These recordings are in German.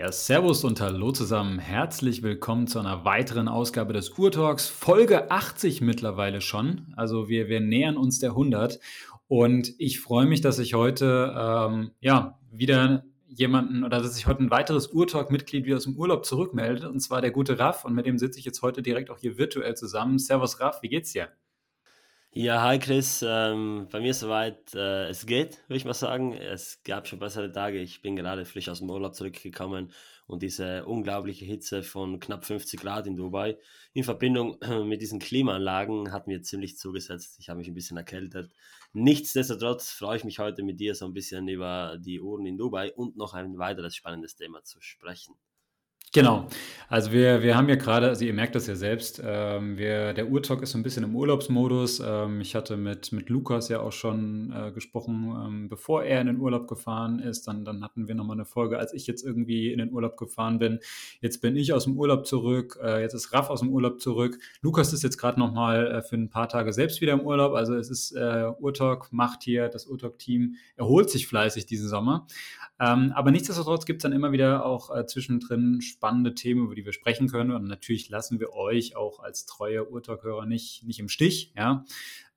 Ja, Servus und Hallo zusammen. Herzlich willkommen zu einer weiteren Ausgabe des Urtalks. Folge 80 mittlerweile schon. Also wir, wir nähern uns der 100. Und ich freue mich, dass ich heute ähm, ja, wieder jemanden oder dass sich heute ein weiteres Urtalk-Mitglied wieder aus dem Urlaub zurückmeldet. Und zwar der gute Raff. Und mit dem sitze ich jetzt heute direkt auch hier virtuell zusammen. Servus Raff, wie geht's dir? Ja, hi Chris. Ähm, bei mir soweit, äh, es geht, würde ich mal sagen. Es gab schon bessere Tage. Ich bin gerade frisch aus dem Urlaub zurückgekommen und diese unglaubliche Hitze von knapp 50 Grad in Dubai in Verbindung mit diesen Klimaanlagen hat mir ziemlich zugesetzt. Ich habe mich ein bisschen erkältet. Nichtsdestotrotz freue ich mich heute mit dir so ein bisschen über die Uhren in Dubai und noch ein weiteres spannendes Thema zu sprechen. Genau. Also wir, wir haben ja gerade, also ihr merkt das ja selbst, ähm, wir, der Urtalk ist so ein bisschen im Urlaubsmodus. Ähm, ich hatte mit, mit Lukas ja auch schon äh, gesprochen, ähm, bevor er in den Urlaub gefahren ist. Dann, dann hatten wir nochmal eine Folge, als ich jetzt irgendwie in den Urlaub gefahren bin. Jetzt bin ich aus dem Urlaub zurück, äh, jetzt ist Raff aus dem Urlaub zurück. Lukas ist jetzt gerade nochmal äh, für ein paar Tage selbst wieder im Urlaub. Also es ist äh, Urtalk, macht hier, das Urtalk-Team erholt sich fleißig diesen Sommer. Ähm, aber nichtsdestotrotz gibt es dann immer wieder auch äh, zwischendrin spannende Themen, über die wir sprechen können. Und natürlich lassen wir euch auch als treue Urtalk-Hörer nicht, nicht im Stich. Ja?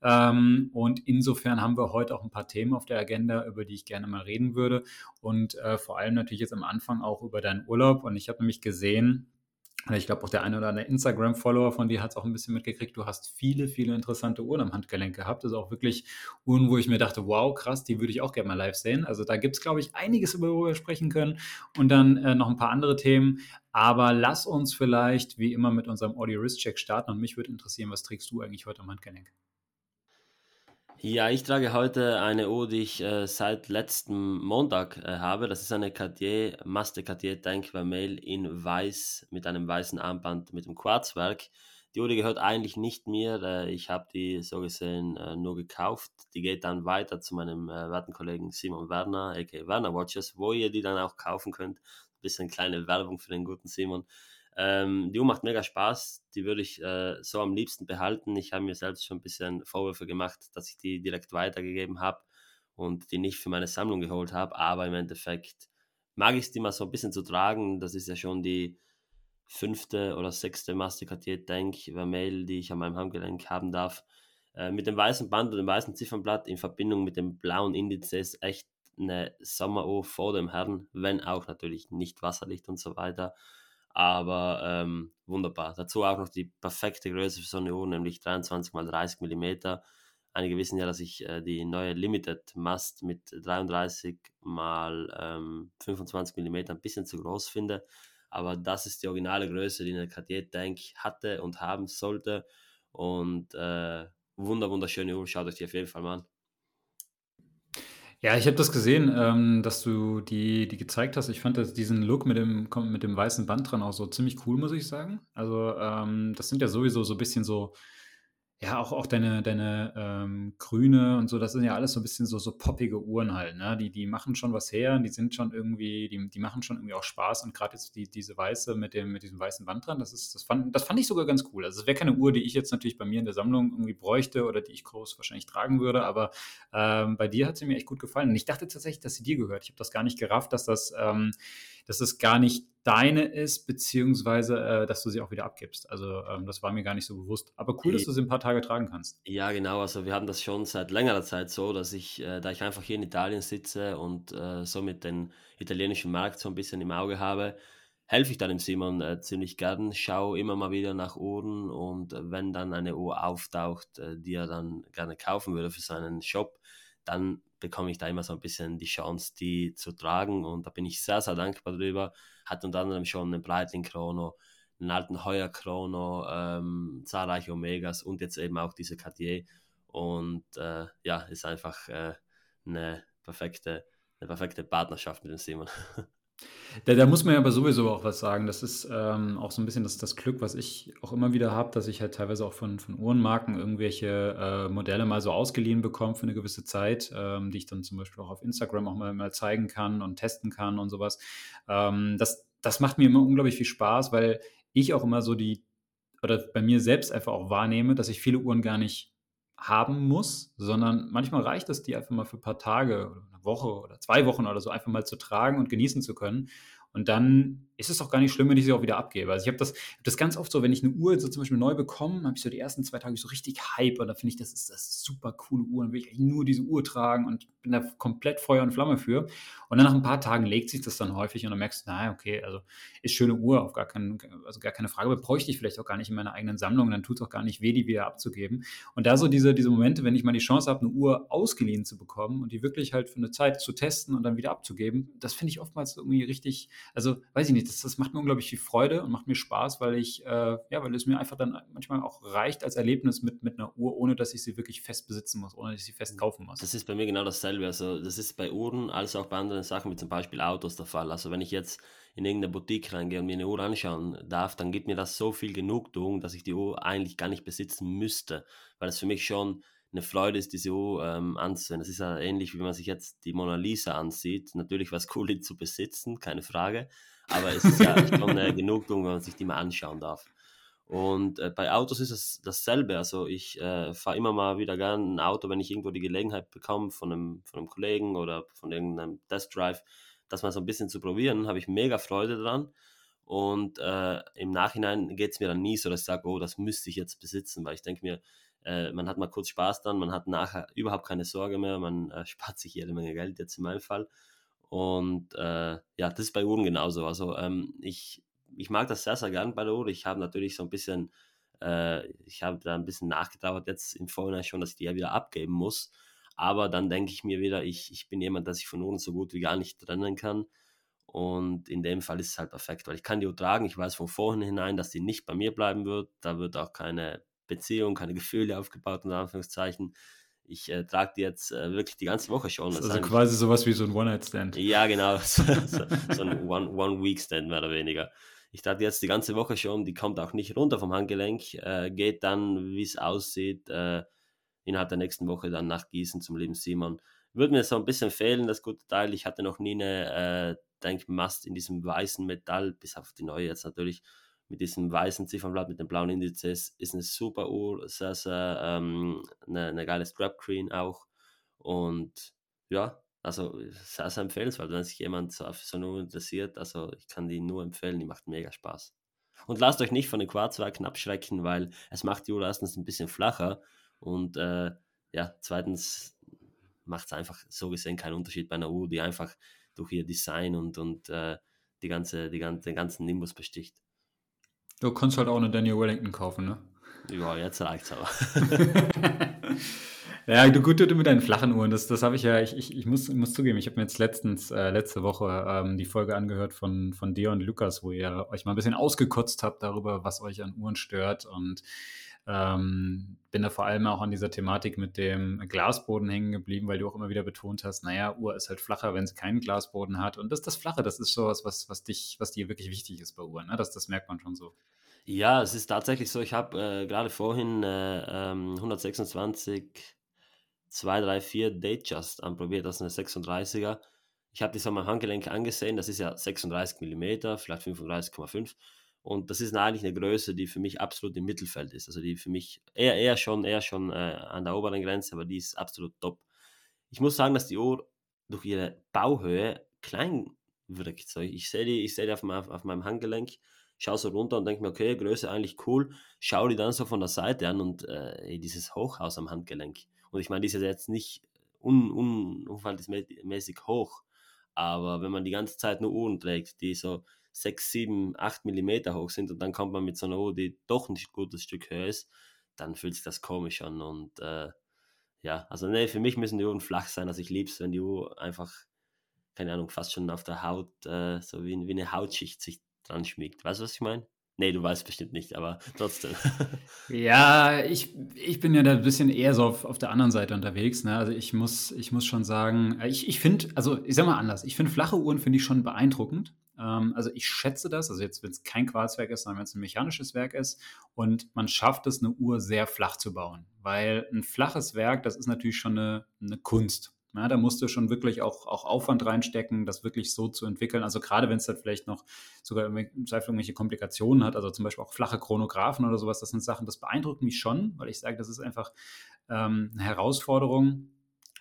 Ähm, und insofern haben wir heute auch ein paar Themen auf der Agenda, über die ich gerne mal reden würde. Und äh, vor allem natürlich jetzt am Anfang auch über deinen Urlaub. Und ich habe nämlich gesehen, ich glaube, auch der eine oder andere Instagram-Follower von dir hat es auch ein bisschen mitgekriegt. Du hast viele, viele interessante Uhren am Handgelenk gehabt. Also auch wirklich Uhren, wo ich mir dachte, wow, krass, die würde ich auch gerne mal live sehen. Also da gibt es, glaube ich, einiges, über wo wir sprechen können. Und dann äh, noch ein paar andere Themen. Aber lass uns vielleicht, wie immer, mit unserem Audio-Wrist-Check starten. Und mich würde interessieren, was trägst du eigentlich heute am Handgelenk? Ja, ich trage heute eine Uhr, die ich äh, seit letztem Montag äh, habe. Das ist eine Cartier Master Cartier Tank Vermeil in weiß mit einem weißen Armband mit dem Quarzwerk. Die Uhr gehört eigentlich nicht mir. Äh, ich habe die so gesehen äh, nur gekauft. Die geht dann weiter zu meinem äh, werten Kollegen Simon Werner, aka Werner Watches, wo ihr die dann auch kaufen könnt. Ein bisschen kleine Werbung für den guten Simon. Ähm, die Uhr macht mega Spaß, die würde ich äh, so am liebsten behalten. Ich habe mir selbst schon ein bisschen Vorwürfe gemacht, dass ich die direkt weitergegeben habe und die nicht für meine Sammlung geholt habe, aber im Endeffekt mag ich es die mal so ein bisschen zu tragen. Das ist ja schon die fünfte oder sechste Mastercartier Tank Mail, die ich an meinem Handgelenk haben darf. Äh, mit dem weißen Band und dem weißen Ziffernblatt in Verbindung mit dem blauen Indizes echt eine Sommeruhr vor dem Herrn, wenn auch natürlich nicht Wasserlicht und so weiter. Aber ähm, wunderbar. Dazu auch noch die perfekte Größe für so eine Uhr, nämlich 23 x 30 mm. Einige wissen ja, dass ich äh, die neue Limited Mast mit 33 x ähm, 25 mm ein bisschen zu groß finde. Aber das ist die originale Größe, die eine Cartier Tank hatte und haben sollte. Und äh, wunder, wunderschöne Uhr. Schaut euch die auf jeden Fall mal an. Ja, ich habe das gesehen, ähm, dass du die, die gezeigt hast. Ich fand das, diesen Look mit dem, mit dem weißen Band dran auch so ziemlich cool, muss ich sagen. Also, ähm, das sind ja sowieso so ein bisschen so ja, auch, auch deine, deine ähm, Grüne und so, das sind ja alles so ein bisschen so, so poppige Uhren halt, ne? Die, die machen schon was her, die sind schon irgendwie, die, die machen schon irgendwie auch Spaß und gerade jetzt die, diese weiße mit dem, mit diesem weißen Band dran, das ist, das fand, das fand ich sogar ganz cool. Also es wäre keine Uhr, die ich jetzt natürlich bei mir in der Sammlung irgendwie bräuchte oder die ich groß wahrscheinlich tragen würde, aber ähm, bei dir hat sie mir echt gut gefallen. Und ich dachte tatsächlich, dass sie dir gehört. Ich habe das gar nicht gerafft, dass das, ähm, dass das gar nicht deine ist, beziehungsweise äh, dass du sie auch wieder abgibst. Also ähm, das war mir gar nicht so bewusst. Aber cool, dass du sie ein paar Tage tragen kannst. Ja, genau. Also wir haben das schon seit längerer Zeit so, dass ich, äh, da ich einfach hier in Italien sitze und äh, somit den italienischen Markt so ein bisschen im Auge habe, helfe ich dann dem Simon äh, ziemlich gern, schaue immer mal wieder nach Uhren und äh, wenn dann eine Uhr auftaucht, äh, die er dann gerne kaufen würde für seinen Shop, dann bekomme ich da immer so ein bisschen die Chance, die zu tragen. Und da bin ich sehr, sehr dankbar drüber. Hat unter anderem schon einen Breitling Chrono, einen alten Heuer Chrono, ähm, zahlreiche Omegas und jetzt eben auch diese Cartier. Und äh, ja, ist einfach äh, eine perfekte, eine perfekte Partnerschaft mit dem Simon. Da, da, muss man ja aber sowieso auch was sagen. Das ist ähm, auch so ein bisschen das, das Glück, was ich auch immer wieder habe, dass ich halt teilweise auch von, von Uhrenmarken irgendwelche äh, Modelle mal so ausgeliehen bekomme für eine gewisse Zeit, ähm, die ich dann zum Beispiel auch auf Instagram auch mal, mal zeigen kann und testen kann und sowas. Ähm, das, das macht mir immer unglaublich viel Spaß, weil ich auch immer so die, oder bei mir selbst einfach auch wahrnehme, dass ich viele Uhren gar nicht haben muss, sondern manchmal reicht es, die einfach mal für ein paar Tage oder eine Woche oder zwei Wochen oder so einfach mal zu tragen und genießen zu können. Und dann ist es auch gar nicht schlimm, wenn ich sie auch wieder abgebe. Also ich habe das, hab das ganz oft so, wenn ich eine Uhr so zum Beispiel neu bekomme, habe ich so die ersten zwei Tage so richtig Hype und da finde ich, das ist das super coole Uhr und will ich nur diese Uhr tragen und bin da komplett Feuer und Flamme für. Und dann nach ein paar Tagen legt sich das dann häufig und dann merkst du, naja, okay, also ist schöne Uhr, auf gar, keinen, also gar keine Frage, aber bräuchte ich vielleicht auch gar nicht in meiner eigenen Sammlung, dann tut es auch gar nicht weh, die wieder abzugeben. Und da so diese, diese Momente, wenn ich mal die Chance habe, eine Uhr ausgeliehen zu bekommen und die wirklich halt für eine Zeit zu testen und dann wieder abzugeben, das finde ich oftmals irgendwie richtig, also weiß ich nicht, das, das macht mir unglaublich viel Freude und macht mir Spaß, weil ich, äh, ja, weil es mir einfach dann manchmal auch reicht als Erlebnis mit, mit einer Uhr, ohne dass ich sie wirklich fest besitzen muss, ohne dass ich sie fest kaufen muss. Das ist bei mir genau dasselbe. Also das ist bei Uhren als auch bei anderen Sachen, wie zum Beispiel Autos der Fall. Also wenn ich jetzt in irgendeine Boutique reingehe und mir eine Uhr anschauen darf, dann gibt mir das so viel Genugtuung, dass ich die Uhr eigentlich gar nicht besitzen müsste, weil es für mich schon eine Freude ist, diese Uhr ähm, anzusehen. Das ist ja ähnlich, wie man sich jetzt die Mona Lisa ansieht. Natürlich was cool, die zu besitzen, keine Frage. Aber es ist ja schon eine Genugtuung, wenn man sich die mal anschauen darf. Und äh, bei Autos ist es dasselbe. Also ich äh, fahre immer mal wieder gerne ein Auto, wenn ich irgendwo die Gelegenheit bekomme von einem, von einem Kollegen oder von irgendeinem Test Drive, das mal so ein bisschen zu probieren, habe ich mega Freude daran. Und äh, im Nachhinein geht es mir dann nie so, dass ich sage, oh, das müsste ich jetzt besitzen, weil ich denke mir, äh, man hat mal kurz Spaß dann, man hat nachher überhaupt keine Sorge mehr, man äh, spart sich jede Menge Geld jetzt in meinem Fall. Und äh, ja, das ist bei Uhren genauso. Also ähm, ich, ich mag das sehr, sehr gern bei der Uhr. Ich habe natürlich so ein bisschen, äh, ich habe da ein bisschen nachgedauert jetzt im Vorhinein schon, dass ich die ja wieder abgeben muss. Aber dann denke ich mir wieder, ich, ich bin jemand, der sich von Uhren so gut wie gar nicht trennen kann. Und in dem Fall ist es halt perfekt, weil ich kann die Uhr tragen. Ich weiß von vornherein, dass die nicht bei mir bleiben wird. Da wird auch keine Beziehung, keine Gefühle aufgebaut, in Anführungszeichen. Ich äh, trage die jetzt äh, wirklich die ganze Woche schon. also quasi sowas wie so ein One-Night-Stand. Ja, genau. so, so ein One-Week-Stand mehr oder weniger. Ich trage die jetzt die ganze Woche schon. Die kommt auch nicht runter vom Handgelenk. Äh, geht dann, wie es aussieht, äh, innerhalb der nächsten Woche dann nach Gießen zum lieben Simon. Würde mir so ein bisschen fehlen, das gute Teil. Ich hatte noch nie eine äh, Denkmast in diesem weißen Metall, bis auf die neue jetzt natürlich mit diesem weißen Ziffernblatt, mit den blauen Indizes, ist eine super Uhr, sehr, sehr ähm, eine, eine geile Strap Screen auch. Und ja, also sehr, sehr empfehlenswert, wenn sich jemand so auf so eine Uhr interessiert. Also ich kann die nur empfehlen, die macht mega Spaß. Und lasst euch nicht von den Quarzwerken abschrecken, weil es macht die Uhr erstens ein bisschen flacher und äh, ja, zweitens macht es einfach so gesehen keinen Unterschied bei einer Uhr, die einfach durch ihr Design und, und äh, die ganze, die ganze, den ganzen Nimbus besticht. Du kannst halt auch eine Daniel Wellington kaufen, ne? Ja, jetzt reicht's aber. ja, du gut mit deinen flachen Uhren, das, das habe ich ja, ich, ich, ich, muss, muss zugeben, ich habe mir jetzt letztens, äh, letzte Woche ähm, die Folge angehört von, von und Lukas, wo ihr euch mal ein bisschen ausgekotzt habt darüber, was euch an Uhren stört und ähm, bin da vor allem auch an dieser Thematik mit dem Glasboden hängen geblieben, weil du auch immer wieder betont hast, naja, Uhr ist halt flacher, wenn sie keinen Glasboden hat. Und das, das Flache, das ist sowas, was, was dich, was dir wirklich wichtig ist bei Uhren. Ne? Das, das merkt man schon so. Ja, es ist tatsächlich so, ich habe äh, gerade vorhin äh, ähm, 126 234 Datejust anprobiert, das ist eine 36er. Ich habe die so am Handgelenk angesehen, das ist ja 36 mm, vielleicht 35,5 und das ist eigentlich eine Größe, die für mich absolut im Mittelfeld ist. Also die für mich eher, eher schon, eher schon äh, an der oberen Grenze, aber die ist absolut top. Ich muss sagen, dass die Uhr durch ihre Bauhöhe klein wirkt. So, ich sehe die, ich sehe die auf, meinem, auf meinem Handgelenk, schaue so runter und denke mir, okay, Größe eigentlich cool, schaue die dann so von der Seite an und äh, dieses Hochhaus am Handgelenk. Und ich meine, die ist jetzt nicht un, un, unverhältnismäßig hoch, aber wenn man die ganze Zeit nur Uhren trägt, die so 6, 7, 8 Millimeter hoch sind und dann kommt man mit so einer Uhr, die doch ein gutes Stück höher ist, dann fühlt sich das komisch an. Und äh, ja, also nee, für mich müssen die Uhren flach sein. Also ich liebe es, wenn die Uhr einfach, keine Ahnung, fast schon auf der Haut, äh, so wie, wie eine Hautschicht sich dran schmiegt. Weißt du, was ich meine? Nee, du weißt bestimmt nicht, aber trotzdem. ja, ich, ich bin ja da ein bisschen eher so auf, auf der anderen Seite unterwegs. Ne? Also ich muss, ich muss schon sagen, ich, ich finde, also ich sag mal anders, ich finde flache Uhren finde ich schon beeindruckend. Ähm, also ich schätze das, also jetzt, wenn es kein Quarzwerk ist, sondern wenn es ein mechanisches Werk ist und man schafft es, eine Uhr sehr flach zu bauen. Weil ein flaches Werk, das ist natürlich schon eine, eine Kunst. Ja, da musst du schon wirklich auch, auch Aufwand reinstecken, das wirklich so zu entwickeln. Also gerade wenn es dann vielleicht noch sogar irgendwelche Komplikationen hat, also zum Beispiel auch flache Chronographen oder sowas, das sind Sachen, das beeindruckt mich schon, weil ich sage, das ist einfach ähm, eine Herausforderung,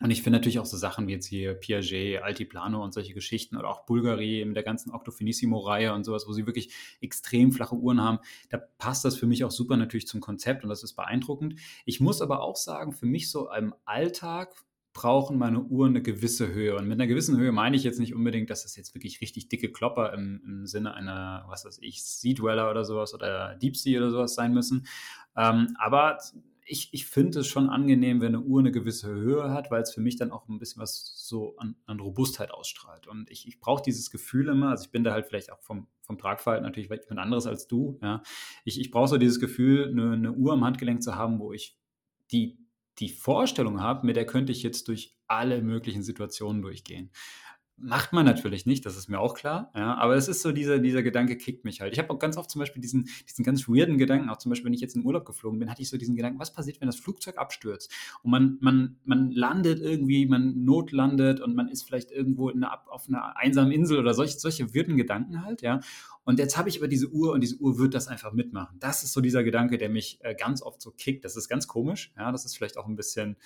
Und ich finde natürlich auch so Sachen wie jetzt hier Piaget, Altiplano und solche Geschichten oder auch Bulgari mit der ganzen Octofinissimo-Reihe und sowas, wo sie wirklich extrem flache Uhren haben, da passt das für mich auch super natürlich zum Konzept und das ist beeindruckend. Ich muss aber auch sagen, für mich so im Alltag brauchen meine Uhren eine gewisse Höhe. Und mit einer gewissen Höhe meine ich jetzt nicht unbedingt, dass das jetzt wirklich richtig dicke Klopper im, im Sinne einer, was weiß ich, Sea Dweller oder sowas oder Deep Sea oder sowas sein müssen. Ähm, aber ich, ich finde es schon angenehm, wenn eine Uhr eine gewisse Höhe hat, weil es für mich dann auch ein bisschen was so an, an Robustheit ausstrahlt. Und ich, ich brauche dieses Gefühl immer, also ich bin da halt vielleicht auch vom, vom Tragverhalten natürlich ein anderes als du. Ja. Ich, ich brauche so dieses Gefühl, eine, eine Uhr am Handgelenk zu haben, wo ich die, die Vorstellung habe, mit der könnte ich jetzt durch alle möglichen Situationen durchgehen. Macht man natürlich nicht, das ist mir auch klar. Ja, aber es ist so, dieser, dieser Gedanke kickt mich halt. Ich habe auch ganz oft zum Beispiel diesen, diesen ganz weirden Gedanken, auch zum Beispiel, wenn ich jetzt in Urlaub geflogen bin, hatte ich so diesen Gedanken, was passiert, wenn das Flugzeug abstürzt? Und man, man, man landet irgendwie, man notlandet und man ist vielleicht irgendwo einer, auf einer einsamen Insel oder solche, solche weirden Gedanken halt, ja. Und jetzt habe ich aber diese Uhr und diese Uhr wird das einfach mitmachen. Das ist so dieser Gedanke, der mich äh, ganz oft so kickt. Das ist ganz komisch. Ja, das ist vielleicht auch ein bisschen,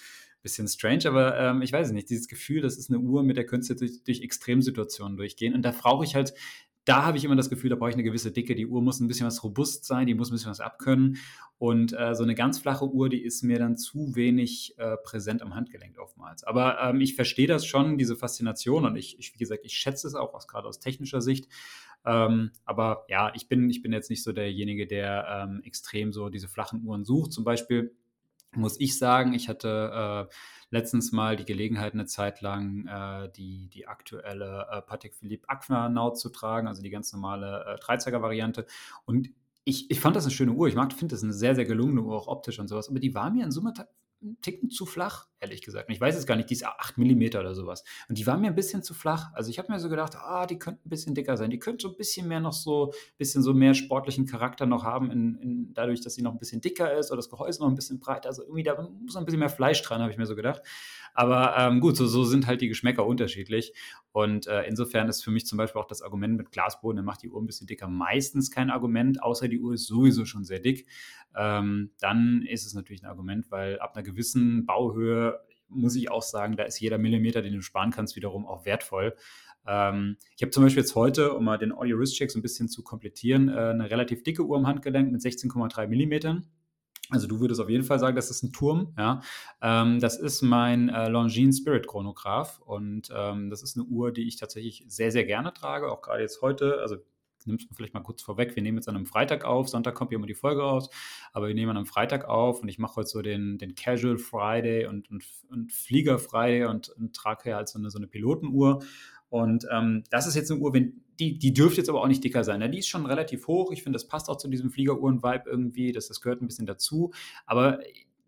bisschen strange, aber ähm, ich weiß es nicht. Dieses Gefühl, das ist eine Uhr, mit der könntest du durch, durch Extremsituationen durchgehen. Und da brauche ich halt da habe ich immer das Gefühl, da brauche ich eine gewisse Dicke. Die Uhr muss ein bisschen was robust sein, die muss ein bisschen was abkönnen. Und äh, so eine ganz flache Uhr, die ist mir dann zu wenig äh, präsent am Handgelenk oftmals. Aber ähm, ich verstehe das schon, diese Faszination. Und ich, ich wie gesagt, ich schätze es auch aus, gerade aus technischer Sicht. Ähm, aber ja, ich bin, ich bin jetzt nicht so derjenige, der ähm, extrem so diese flachen Uhren sucht. Zum Beispiel muss ich sagen, ich hatte äh, letztens mal die Gelegenheit, eine Zeit lang äh, die, die aktuelle äh, Patek Philippe Aquanaut zu tragen, also die ganz normale äh, Dreizeiger-Variante. Und ich, ich fand das eine schöne Uhr. Ich finde das eine sehr, sehr gelungene Uhr, auch optisch und sowas. Aber die war mir in Summe Ticken zu flach, ehrlich gesagt. Und ich weiß jetzt gar nicht, die ist 8 mm oder sowas. Und die war mir ein bisschen zu flach. Also ich habe mir so gedacht, ah, die könnten ein bisschen dicker sein. Die könnte so ein bisschen mehr noch so, bisschen so mehr sportlichen Charakter noch haben, in, in, dadurch, dass sie noch ein bisschen dicker ist oder das Gehäuse noch ein bisschen breiter. Also irgendwie, da muss noch ein bisschen mehr Fleisch dran, habe ich mir so gedacht. Aber ähm, gut, so, so sind halt die Geschmäcker unterschiedlich. Und äh, insofern ist für mich zum Beispiel auch das Argument mit Glasboden, der macht die Uhr ein bisschen dicker, meistens kein Argument, außer die Uhr ist sowieso schon sehr dick. Ähm, dann ist es natürlich ein Argument, weil ab einer gewissen Bauhöhe muss ich auch sagen, da ist jeder Millimeter, den du sparen kannst, wiederum auch wertvoll. Ähm, ich habe zum Beispiel jetzt heute, um mal den Audio Wrist Check so ein bisschen zu komplettieren, äh, eine relativ dicke Uhr am Handgelenk mit 16,3 Millimetern. Also du würdest auf jeden Fall sagen, das ist ein Turm. Ja, ähm, das ist mein äh, Longines Spirit Chronograph und ähm, das ist eine Uhr, die ich tatsächlich sehr sehr gerne trage, auch gerade jetzt heute. Also nimmst du vielleicht mal kurz vorweg. Wir nehmen jetzt an einem Freitag auf. Sonntag kommt ja immer die Folge raus, aber wir nehmen an einem Freitag auf und ich mache heute so den, den Casual Friday und, und, und Flieger Friday und, und trage hier halt so eine, so eine Pilotenuhr. Und ähm, das ist jetzt eine Uhr, wenn, die, die dürfte jetzt aber auch nicht dicker sein. Ne? Die ist schon relativ hoch. Ich finde, das passt auch zu diesem Fliegeruhren-Vibe irgendwie. Das, das gehört ein bisschen dazu. Aber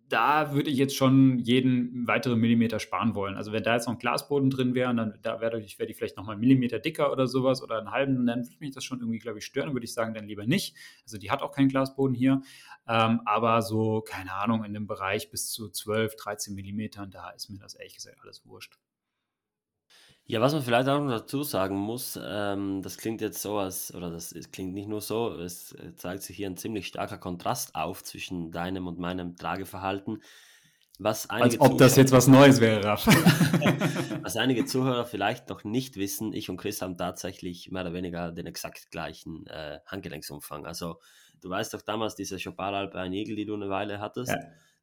da würde ich jetzt schon jeden weiteren Millimeter sparen wollen. Also wenn da jetzt noch ein Glasboden drin wäre, dann da wäre wär die vielleicht nochmal einen Millimeter dicker oder sowas oder einen halben, dann würde mich das schon irgendwie, glaube ich, stören. Dann würde ich sagen, dann lieber nicht. Also die hat auch keinen Glasboden hier. Ähm, aber so, keine Ahnung, in dem Bereich bis zu 12, 13 Millimetern, da ist mir das ehrlich gesagt alles wurscht. Ja, was man vielleicht auch noch dazu sagen muss, ähm, das klingt jetzt so, als, oder das klingt nicht nur so, es zeigt sich hier ein ziemlich starker Kontrast auf zwischen deinem und meinem Trageverhalten. Was einige Als ob das jetzt was Neues wäre, Raff. was einige Zuhörer vielleicht noch nicht wissen, ich und Chris haben tatsächlich mehr oder weniger den exakt gleichen äh, Handgelenksumfang. Also du weißt doch damals diese Chopard Alpine Eagle, die du eine Weile hattest, ja.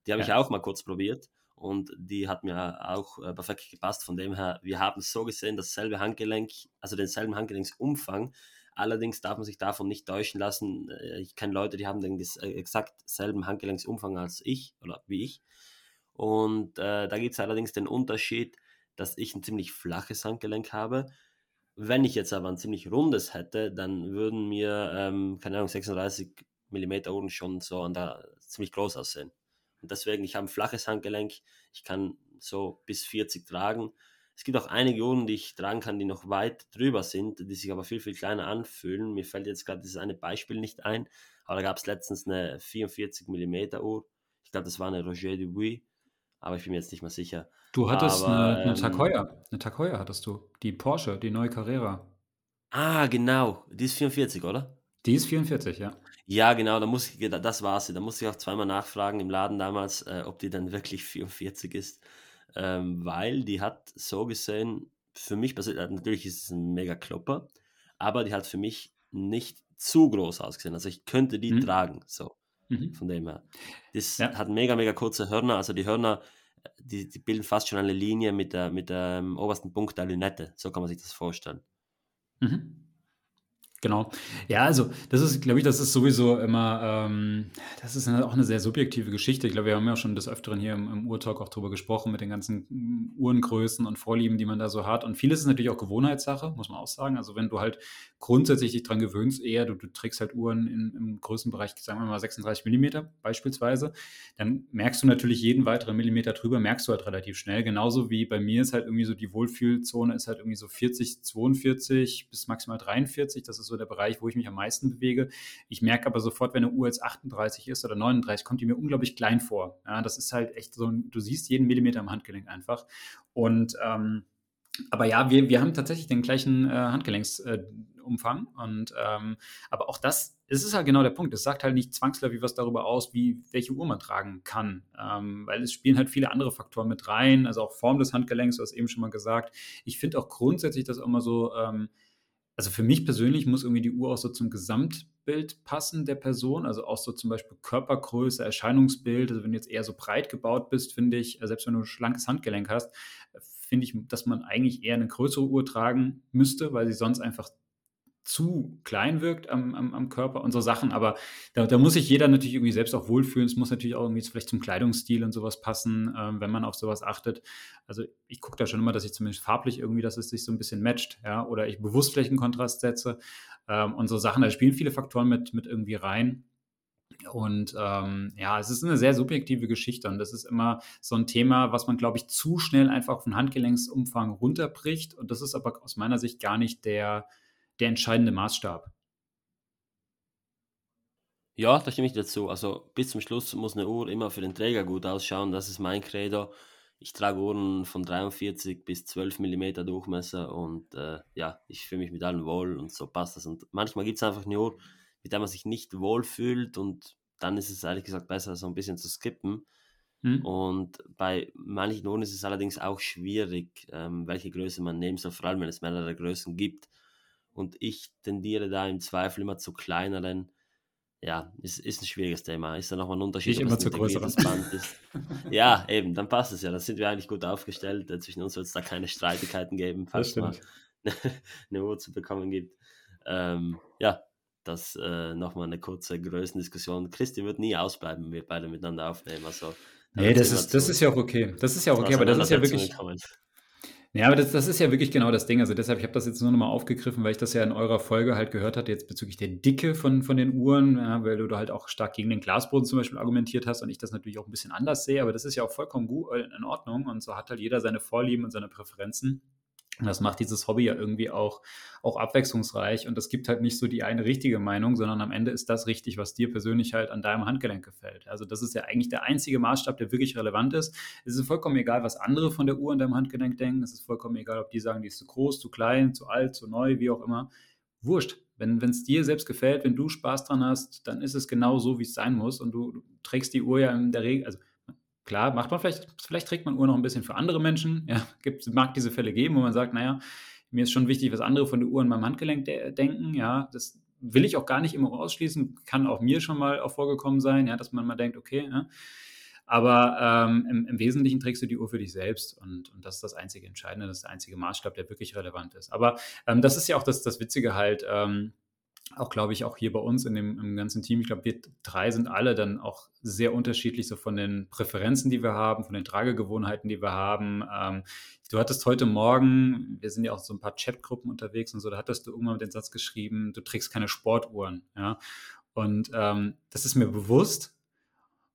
die habe ja. ich auch mal kurz probiert und die hat mir auch äh, perfekt gepasst. Von dem her, wir haben so gesehen dasselbe Handgelenk, also denselben Handgelenksumfang. Allerdings darf man sich davon nicht täuschen lassen. Äh, ich kenne Leute, die haben den äh, exakt selben Handgelenksumfang als ich oder wie ich. Und äh, da gibt es allerdings den Unterschied, dass ich ein ziemlich flaches Handgelenk habe. Wenn ich jetzt aber ein ziemlich rundes hätte, dann würden mir, ähm, keine Ahnung, 36 mm Uhren schon so an der ziemlich groß aussehen. Und deswegen, ich habe ein flaches Handgelenk, ich kann so bis 40 tragen. Es gibt auch einige Uhren, die ich tragen kann, die noch weit drüber sind, die sich aber viel, viel kleiner anfühlen. Mir fällt jetzt gerade dieses eine Beispiel nicht ein, aber da gab es letztens eine 44 mm Uhr. Ich glaube, das war eine Roger Dubuis, aber ich bin mir jetzt nicht mehr sicher. Du hattest aber, eine, eine ähm, Heuer. Eine Heuer hattest du. Die Porsche, die neue Carrera. Ah, genau. Die ist 44, oder? Die ist 44, ja. Ja, genau, da muss ich, das war sie. Da musste ich auch zweimal nachfragen im Laden damals, äh, ob die dann wirklich 44 ist. ähm, weil die hat so gesehen, für mich persönlich, natürlich ist es ein mega Klopper, aber die hat für mich nicht zu groß ausgesehen. Also ich könnte die mhm. tragen, so. Mhm. Von dem her. Das ja. hat mega, mega kurze Hörner. Also die Hörner, die, die bilden fast schon eine Linie mit der, mit dem obersten Punkt der Lünette. So kann man sich das vorstellen. Mhm. Genau. Ja, also das ist, glaube ich, das ist sowieso immer, ähm, das ist eine, auch eine sehr subjektive Geschichte. Ich glaube, wir haben ja schon des Öfteren hier im, im Uhrtalk auch drüber gesprochen, mit den ganzen mm, Uhrengrößen und Vorlieben, die man da so hat. Und vieles ist natürlich auch Gewohnheitssache, muss man auch sagen. Also wenn du halt grundsätzlich dich dran gewöhnst, eher, du, du trägst halt Uhren in, im Größenbereich, sagen wir mal 36 Millimeter beispielsweise, dann merkst du natürlich jeden weiteren Millimeter drüber, merkst du halt relativ schnell. Genauso wie bei mir ist halt irgendwie so die Wohlfühlzone ist halt irgendwie so 40, 42 bis maximal 43. Das ist so der Bereich, wo ich mich am meisten bewege. Ich merke aber sofort, wenn eine Uhr jetzt 38 ist oder 39, kommt die mir unglaublich klein vor. Ja, das ist halt echt so, du siehst jeden Millimeter am Handgelenk einfach. Und ähm, aber ja, wir, wir haben tatsächlich den gleichen äh, Handgelenksumfang. Äh, und ähm, aber auch das, es ist halt genau der Punkt. Es sagt halt nicht zwangsläufig was darüber aus, wie welche Uhr man tragen kann. Ähm, weil es spielen halt viele andere Faktoren mit rein, also auch Form des Handgelenks, du hast eben schon mal gesagt. Ich finde auch grundsätzlich das immer so, ähm, also für mich persönlich muss irgendwie die Uhr auch so zum Gesamtbild passen der Person, also auch so zum Beispiel Körpergröße, Erscheinungsbild. Also wenn du jetzt eher so breit gebaut bist, finde ich, äh, selbst wenn du ein schlankes Handgelenk hast, finde ich, dass man eigentlich eher eine größere Uhr tragen müsste, weil sie sonst einfach zu klein wirkt am, am, am, Körper und so Sachen. Aber da, da, muss sich jeder natürlich irgendwie selbst auch wohlfühlen. Es muss natürlich auch irgendwie vielleicht zum Kleidungsstil und sowas passen, ähm, wenn man auf sowas achtet. Also ich gucke da schon immer, dass ich zumindest farblich irgendwie, dass es sich so ein bisschen matcht, ja, oder ich bewusst vielleicht einen Kontrast setze ähm, und so Sachen. Da spielen viele Faktoren mit, mit irgendwie rein. Und ähm, ja, es ist eine sehr subjektive Geschichte und das ist immer so ein Thema, was man, glaube ich, zu schnell einfach auf den Handgelenksumfang runterbricht. Und das ist aber aus meiner Sicht gar nicht der, der entscheidende Maßstab. Ja, da stimme ich dazu. Also bis zum Schluss muss eine Uhr immer für den Träger gut ausschauen. Das ist mein Credo. Ich trage Uhren von 43 bis 12 mm Durchmesser und äh, ja, ich fühle mich mit allem wohl und so passt das. Und manchmal gibt es einfach eine Uhr, mit der man sich nicht wohl fühlt und dann ist es ehrlich gesagt besser, so ein bisschen zu skippen. Mhm. Und bei manchen Uhren ist es allerdings auch schwierig, ähm, welche Größe man nehmen soll, vor allem wenn es mehrere Größen gibt und ich tendiere da im Zweifel immer zu kleineren. Ja, ist, ist ein schwieriges Thema. Ist da nochmal ein Unterschied, ich immer zu größeres Band ist. ja, eben, dann passt es ja. Da sind wir eigentlich gut aufgestellt. Zwischen uns wird es da keine Streitigkeiten geben, falls es mal eine Uhr zu bekommen gibt. Ähm, ja, das äh, nochmal eine kurze Größendiskussion. Christi wird nie ausbleiben, wenn wir beide miteinander aufnehmen. Also, nee, das ist, das ist ja auch okay. Das ist ja auch okay, aber das ist ja wirklich. Ja, aber das, das ist ja wirklich genau das Ding. Also deshalb, ich habe das jetzt nur nochmal aufgegriffen, weil ich das ja in eurer Folge halt gehört hatte, jetzt bezüglich der Dicke von, von den Uhren, ja, weil du da halt auch stark gegen den Glasboden zum Beispiel argumentiert hast und ich das natürlich auch ein bisschen anders sehe, aber das ist ja auch vollkommen gut, äh, in Ordnung und so hat halt jeder seine Vorlieben und seine Präferenzen. Und das macht dieses Hobby ja irgendwie auch, auch abwechslungsreich. Und es gibt halt nicht so die eine richtige Meinung, sondern am Ende ist das richtig, was dir persönlich halt an deinem Handgelenk gefällt. Also das ist ja eigentlich der einzige Maßstab, der wirklich relevant ist. Es ist vollkommen egal, was andere von der Uhr an deinem Handgelenk denken. Es ist vollkommen egal, ob die sagen, die ist zu groß, zu klein, zu alt, zu neu, wie auch immer. Wurscht. Wenn es dir selbst gefällt, wenn du Spaß dran hast, dann ist es genau so, wie es sein muss. Und du, du trägst die Uhr ja in der Regel, also Klar, macht man vielleicht, vielleicht trägt man Uhr noch ein bisschen für andere Menschen. Ja, gibt, mag diese Fälle geben, wo man sagt, naja, mir ist schon wichtig, was andere von der Uhr in meinem Handgelenk de denken. Ja, das will ich auch gar nicht immer ausschließen. Kann auch mir schon mal auch vorgekommen sein, ja, dass man mal denkt, okay, ja. Aber ähm, im, im, Wesentlichen trägst du die Uhr für dich selbst und, und, das ist das einzige Entscheidende, das ist der einzige Maßstab, der wirklich relevant ist. Aber ähm, das ist ja auch das, das Witzige halt. Ähm, auch, glaube ich, auch hier bei uns in dem im ganzen Team. Ich glaube, wir drei sind alle dann auch sehr unterschiedlich, so von den Präferenzen, die wir haben, von den Tragegewohnheiten, die wir haben. Ähm, du hattest heute Morgen, wir sind ja auch so ein paar Chatgruppen unterwegs und so, da hattest du irgendwann den Satz geschrieben, du trägst keine Sportuhren. Ja? Und ähm, das ist mir bewusst.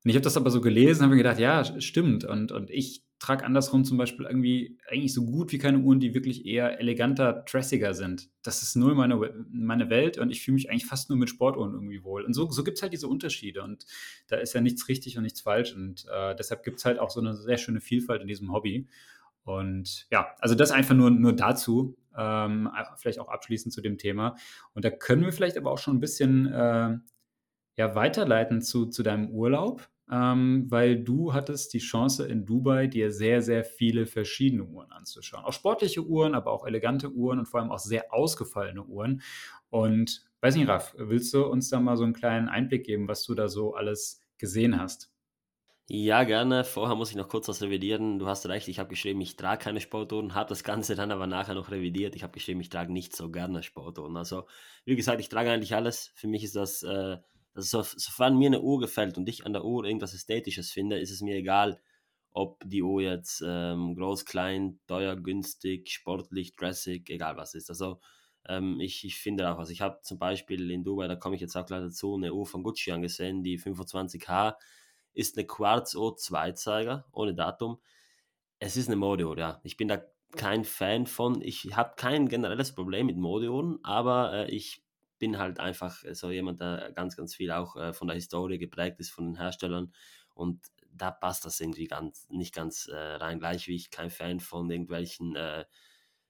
Und ich habe das aber so gelesen, habe mir gedacht, ja, stimmt. Und, und ich trage andersrum zum Beispiel irgendwie eigentlich so gut wie keine Uhren, die wirklich eher eleganter, dressiger sind. Das ist null meine, meine Welt und ich fühle mich eigentlich fast nur mit Sportuhren irgendwie wohl. Und so, so gibt es halt diese Unterschiede und da ist ja nichts richtig und nichts falsch und äh, deshalb gibt es halt auch so eine sehr schöne Vielfalt in diesem Hobby. Und ja, also das einfach nur, nur dazu, ähm, vielleicht auch abschließend zu dem Thema. Und da können wir vielleicht aber auch schon ein bisschen äh, ja, weiterleiten zu, zu deinem Urlaub. Ähm, weil du hattest die Chance in Dubai dir sehr, sehr viele verschiedene Uhren anzuschauen. Auch sportliche Uhren, aber auch elegante Uhren und vor allem auch sehr ausgefallene Uhren. Und weiß nicht, Raff, willst du uns da mal so einen kleinen Einblick geben, was du da so alles gesehen hast? Ja, gerne. Vorher muss ich noch kurz was revidieren. Du hast recht, ich habe geschrieben, ich trage keine Sportuhren, habe das Ganze dann aber nachher noch revidiert. Ich habe geschrieben, ich trage nicht so gerne Sportuhren. Also, wie gesagt, ich trage eigentlich alles. Für mich ist das, äh, das so, sofern mir eine Uhr gefällt und ich an der Uhr irgendwas Ästhetisches finde, ist es mir egal, ob die Uhr jetzt ähm, groß, klein, teuer, günstig, sportlich, dressig, egal was ist. Also, ähm, ich, ich finde auch was. Ich habe zum Beispiel in Dubai, da komme ich jetzt auch gleich dazu, eine Uhr von Gucci angesehen, die 25H ist eine Quarz O2-Zeiger, ohne Datum. Es ist eine Modeuhr, ja. Ich bin da kein Fan von. Ich habe kein generelles Problem mit Modeuhren, aber äh, ich bin halt einfach so jemand, der ganz, ganz viel auch äh, von der Historie geprägt ist, von den Herstellern. Und da passt das irgendwie ganz, nicht ganz äh, rein. Gleich wie ich kein Fan von irgendwelchen äh,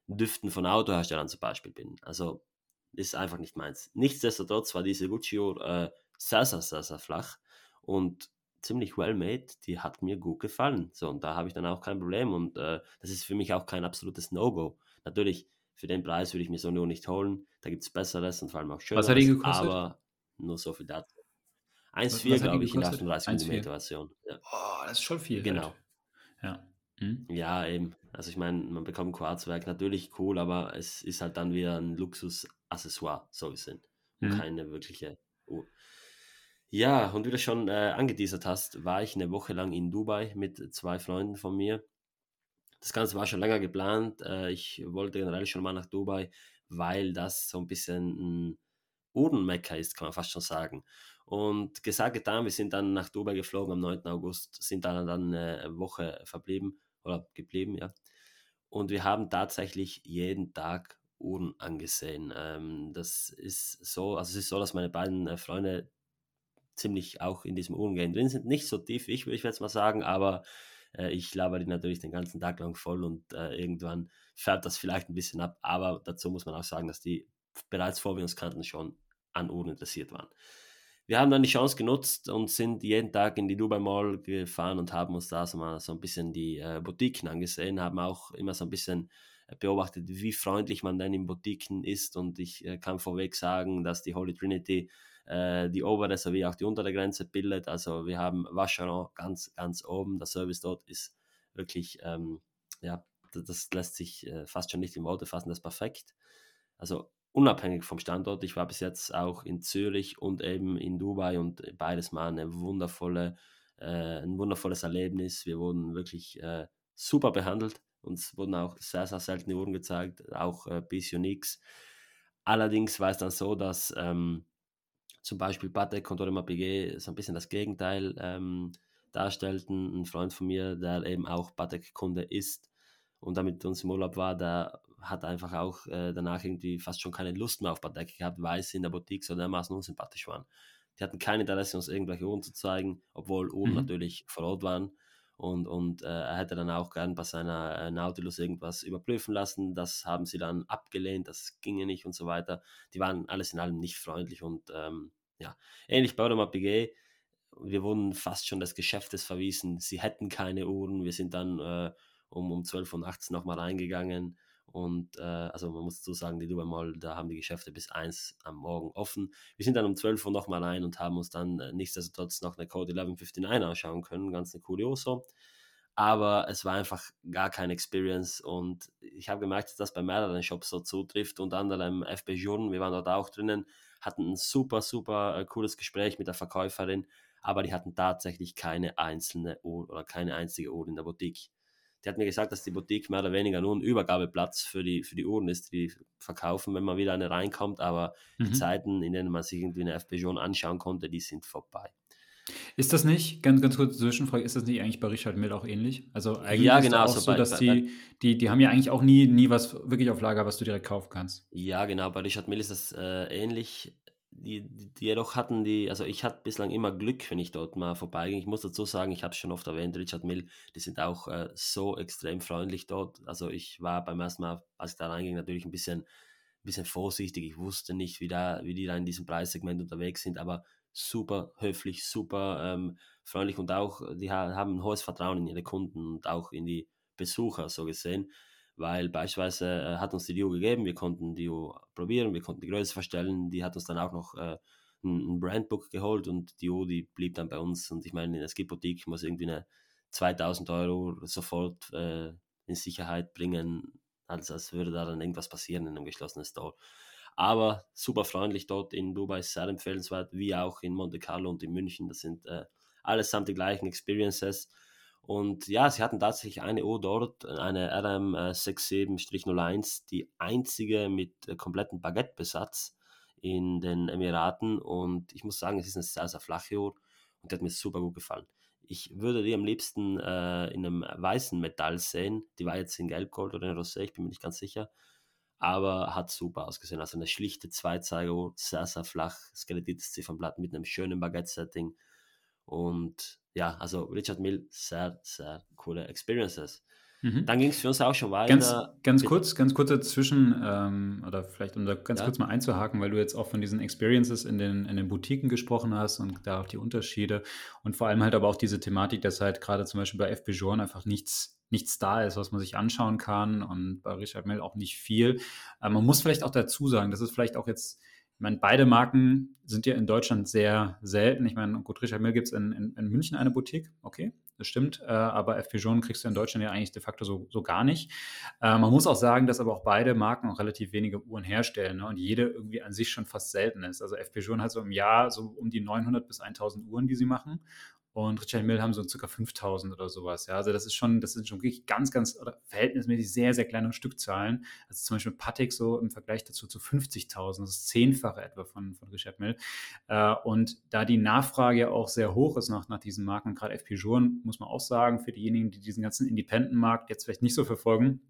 Düften von Autoherstellern zum Beispiel bin. Also ist einfach nicht meins. Nichtsdestotrotz war diese Gucci-Uhr äh, sehr, sehr, sehr, sehr flach. Und ziemlich well made, die hat mir gut gefallen. So, und da habe ich dann auch kein Problem. Und äh, das ist für mich auch kein absolutes No-Go. Natürlich, für den Preis würde ich mir so nur nicht holen. Da gibt es Besseres und vor allem auch Schöneres. Was hat die gekostet? Aber nur so viel dazu. 1,4 glaube ich in 38 mm Version. Ja. Oh, das ist schon viel. Genau. Halt. Ja. Hm? Ja, eben. Also ich meine, man bekommt Quarzwerk, natürlich cool, aber es ist halt dann wieder ein Luxus-Accessoire, so gesehen. Und hm. keine wirkliche Uhr. Ja, und wie du schon äh, angeteasert hast, war ich eine Woche lang in Dubai mit zwei Freunden von mir. Das Ganze war schon länger geplant. Äh, ich wollte generell schon mal nach Dubai, weil das so ein bisschen ein Uhrenmecker ist, kann man fast schon sagen. Und gesagt, getan, wir sind dann nach Dubai geflogen am 9. August, sind dann, dann eine Woche verblieben oder geblieben, ja. Und wir haben tatsächlich jeden Tag Uhren angesehen. Ähm, das ist so, also es ist so, dass meine beiden äh, Freunde ziemlich auch in diesem Uhrengame drin sind. Nicht so tief ich, würde ich jetzt mal sagen, aber äh, ich laber die natürlich den ganzen Tag lang voll und äh, irgendwann färbt das vielleicht ein bisschen ab. Aber dazu muss man auch sagen, dass die bereits vor wir uns kannten schon an Uhren interessiert waren. Wir haben dann die Chance genutzt und sind jeden Tag in die Dubai Mall gefahren und haben uns da so mal so ein bisschen die äh, Boutiquen angesehen, haben auch immer so ein bisschen äh, beobachtet, wie freundlich man denn in Boutiquen ist und ich äh, kann vorweg sagen, dass die Holy Trinity äh, die obere sowie auch die untere Grenze bildet. Also wir haben Vacheron ganz, ganz oben. Der Service dort ist wirklich, ähm, ja, das lässt sich äh, fast schon nicht in Worte fassen, das ist perfekt. Also unabhängig vom Standort. Ich war bis jetzt auch in Zürich und eben in Dubai und beides mal eine wundervolle, äh, ein wundervolles Erlebnis. Wir wurden wirklich äh, super behandelt. Uns wurden auch sehr, sehr seltene Uhren gezeigt, auch äh, bis Unix. Allerdings war es dann so, dass ähm, zum Beispiel Patek und Piguet so ein bisschen das Gegenteil ähm, darstellten. Ein Freund von mir, der eben auch Patek-Kunde ist und damit uns im Urlaub war, der hat einfach auch äh, danach irgendwie fast schon keine Lust mehr auf Patek gehabt, weil sie in der Boutique so dermaßen unsympathisch waren. Die hatten kein Interesse, uns irgendwelche Uhren zu zeigen, obwohl Uhren mhm. natürlich vor Ort waren. Und, und äh, er hätte dann auch gern bei seiner äh, Nautilus irgendwas überprüfen lassen. Das haben sie dann abgelehnt, das ginge nicht und so weiter. Die waren alles in allem nicht freundlich und ähm, ja, ähnlich bei Audemars Piguet. Wir wurden fast schon des Geschäftes verwiesen. Sie hätten keine Uhren. Wir sind dann äh, um, um 12 Uhr nachts nochmal reingegangen. Und äh, also man muss dazu sagen, die Dubai Mall, da haben die Geschäfte bis 1 am Morgen offen. Wir sind dann um 12 Uhr nochmal rein und haben uns dann äh, nichtsdestotrotz noch eine Code 1159 anschauen können. Ganz eine Curioso. Aber es war einfach gar keine Experience und ich habe gemerkt, dass das bei mehreren Shops so zutrifft, unter anderem FB Journe, wir waren dort auch drinnen, hatten ein super, super äh, cooles Gespräch mit der Verkäuferin, aber die hatten tatsächlich keine einzelne Uhr oder keine einzige Uhr in der Boutique. Die hat mir gesagt, dass die Boutique mehr oder weniger nur ein Übergabeplatz für die, für die Uhren ist, die verkaufen, wenn mal wieder eine reinkommt, aber mhm. die Zeiten, in denen man sich irgendwie eine FP Journe anschauen konnte, die sind vorbei. Ist das nicht, ganz, ganz kurz Zwischenfrage, ist das nicht eigentlich bei Richard Mill auch ähnlich? Also eigentlich ja, ist genau, es auch so, dass die, die, die haben ja eigentlich auch nie, nie was wirklich auf Lager, was du direkt kaufen kannst. Ja, genau, bei Richard Mill ist das äh, ähnlich. Die, die, jedoch hatten die, also ich hatte bislang immer Glück, wenn ich dort mal vorbeiging. Ich muss dazu sagen, ich habe es schon oft erwähnt, Richard Mill, die sind auch äh, so extrem freundlich dort. Also ich war beim ersten Mal, als ich da reinging, natürlich ein bisschen bisschen vorsichtig. Ich wusste nicht, wie, da, wie die da in diesem Preissegment unterwegs sind, aber super höflich, super ähm, freundlich und auch, die haben ein hohes Vertrauen in ihre Kunden und auch in die Besucher so gesehen, weil beispielsweise äh, hat uns die Dio gegeben, wir konnten die Dio probieren, wir konnten die Größe verstellen, die hat uns dann auch noch äh, ein, ein Brandbook geholt und die Dio, die blieb dann bei uns und ich meine, in der Skip-Boutique muss irgendwie eine 2000 Euro sofort äh, in Sicherheit bringen, als, als würde da dann irgendwas passieren in einem geschlossenen Store. Aber super freundlich dort in Dubai, sehr empfehlenswert, wie auch in Monte Carlo und in München. Das sind äh, allesamt die gleichen Experiences. Und ja, sie hatten tatsächlich eine Uhr dort, eine RM67-01, die einzige mit äh, komplettem Baguette-Besatz in den Emiraten. Und ich muss sagen, es ist eine sehr, sehr flache Uhr und die hat mir super gut gefallen. Ich würde die am liebsten äh, in einem weißen Metall sehen. Die war jetzt in Gelbgold oder in Rosé, ich bin mir nicht ganz sicher. Aber hat super ausgesehen. Also eine schlichte Zweizeigeruhr, sehr, sehr flach, skelettiertes Ziffernblatt mit einem schönen Baguette-Setting. Und ja, also Richard Mill, sehr, sehr coole Experiences. Mhm. Dann ging es für uns auch schon weiter. Ganz, ganz kurz, ganz kurz dazwischen, ähm, oder vielleicht um da ganz ja. kurz mal einzuhaken, weil du jetzt auch von diesen Experiences in den, in den Boutiquen gesprochen hast und da auch die Unterschiede und vor allem halt aber auch diese Thematik, dass halt gerade zum Beispiel bei FP Journe einfach nichts nichts da ist, was man sich anschauen kann und bei Richard Mill auch nicht viel. Äh, man muss vielleicht auch dazu sagen, das ist vielleicht auch jetzt ich meine, beide Marken sind ja in Deutschland sehr selten. Ich meine, gut, Richard Mill gibt es in, in, in, München eine Boutique, okay, das stimmt, äh, aber FP Journe kriegst du in Deutschland ja eigentlich de facto so, so gar nicht. Äh, man muss auch sagen, dass aber auch beide Marken auch relativ wenige Uhren herstellen ne, und jede irgendwie an sich schon fast selten ist. Also FP Journe hat so im Jahr so um die 900 bis 1000 Uhren, die sie machen und Richard Mill haben so ca. 5000 oder sowas. Ja, also das ist schon, das sind schon wirklich ganz, ganz oder verhältnismäßig sehr, sehr kleine Stückzahlen. Also zum Beispiel Patek so im Vergleich dazu zu 50.000, das ist zehnfache etwa von, von Richard Mill. Äh, und da die Nachfrage auch sehr hoch ist nach, nach diesen Marken, gerade FP Journe, muss man auch sagen, für diejenigen, die diesen ganzen Independent-Markt jetzt vielleicht nicht so verfolgen,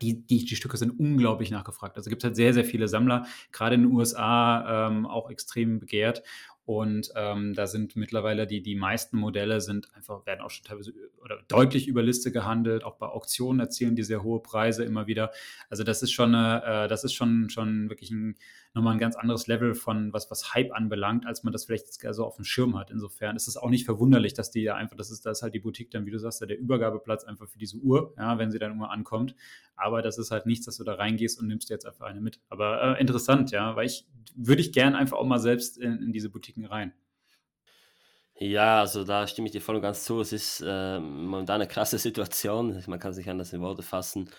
die, die, die Stücke sind unglaublich nachgefragt. Also gibt es halt sehr, sehr viele Sammler, gerade in den USA ähm, auch extrem begehrt. Und ähm, da sind mittlerweile die, die meisten Modelle sind einfach, werden auch schon teilweise oder deutlich über Liste gehandelt. Auch bei Auktionen erzielen die sehr hohe Preise immer wieder. Also das ist schon, äh, das ist schon, schon wirklich ein, nochmal ein ganz anderes Level von was, was Hype anbelangt, als man das vielleicht jetzt so auf dem Schirm hat. Insofern ist es auch nicht verwunderlich, dass die ja einfach, das ist, das ist halt die Boutique dann, wie du sagst, der Übergabeplatz einfach für diese Uhr, ja, wenn sie dann irgendwann ankommt. Aber das ist halt nichts, dass du da reingehst und nimmst jetzt einfach eine mit. Aber äh, interessant, ja, weil ich würde ich gern einfach auch mal selbst in, in diese Boutiquen rein. Ja, also da stimme ich dir voll und ganz zu. Es ist äh, momentan eine krasse Situation. Man kann sich anders in Worte fassen.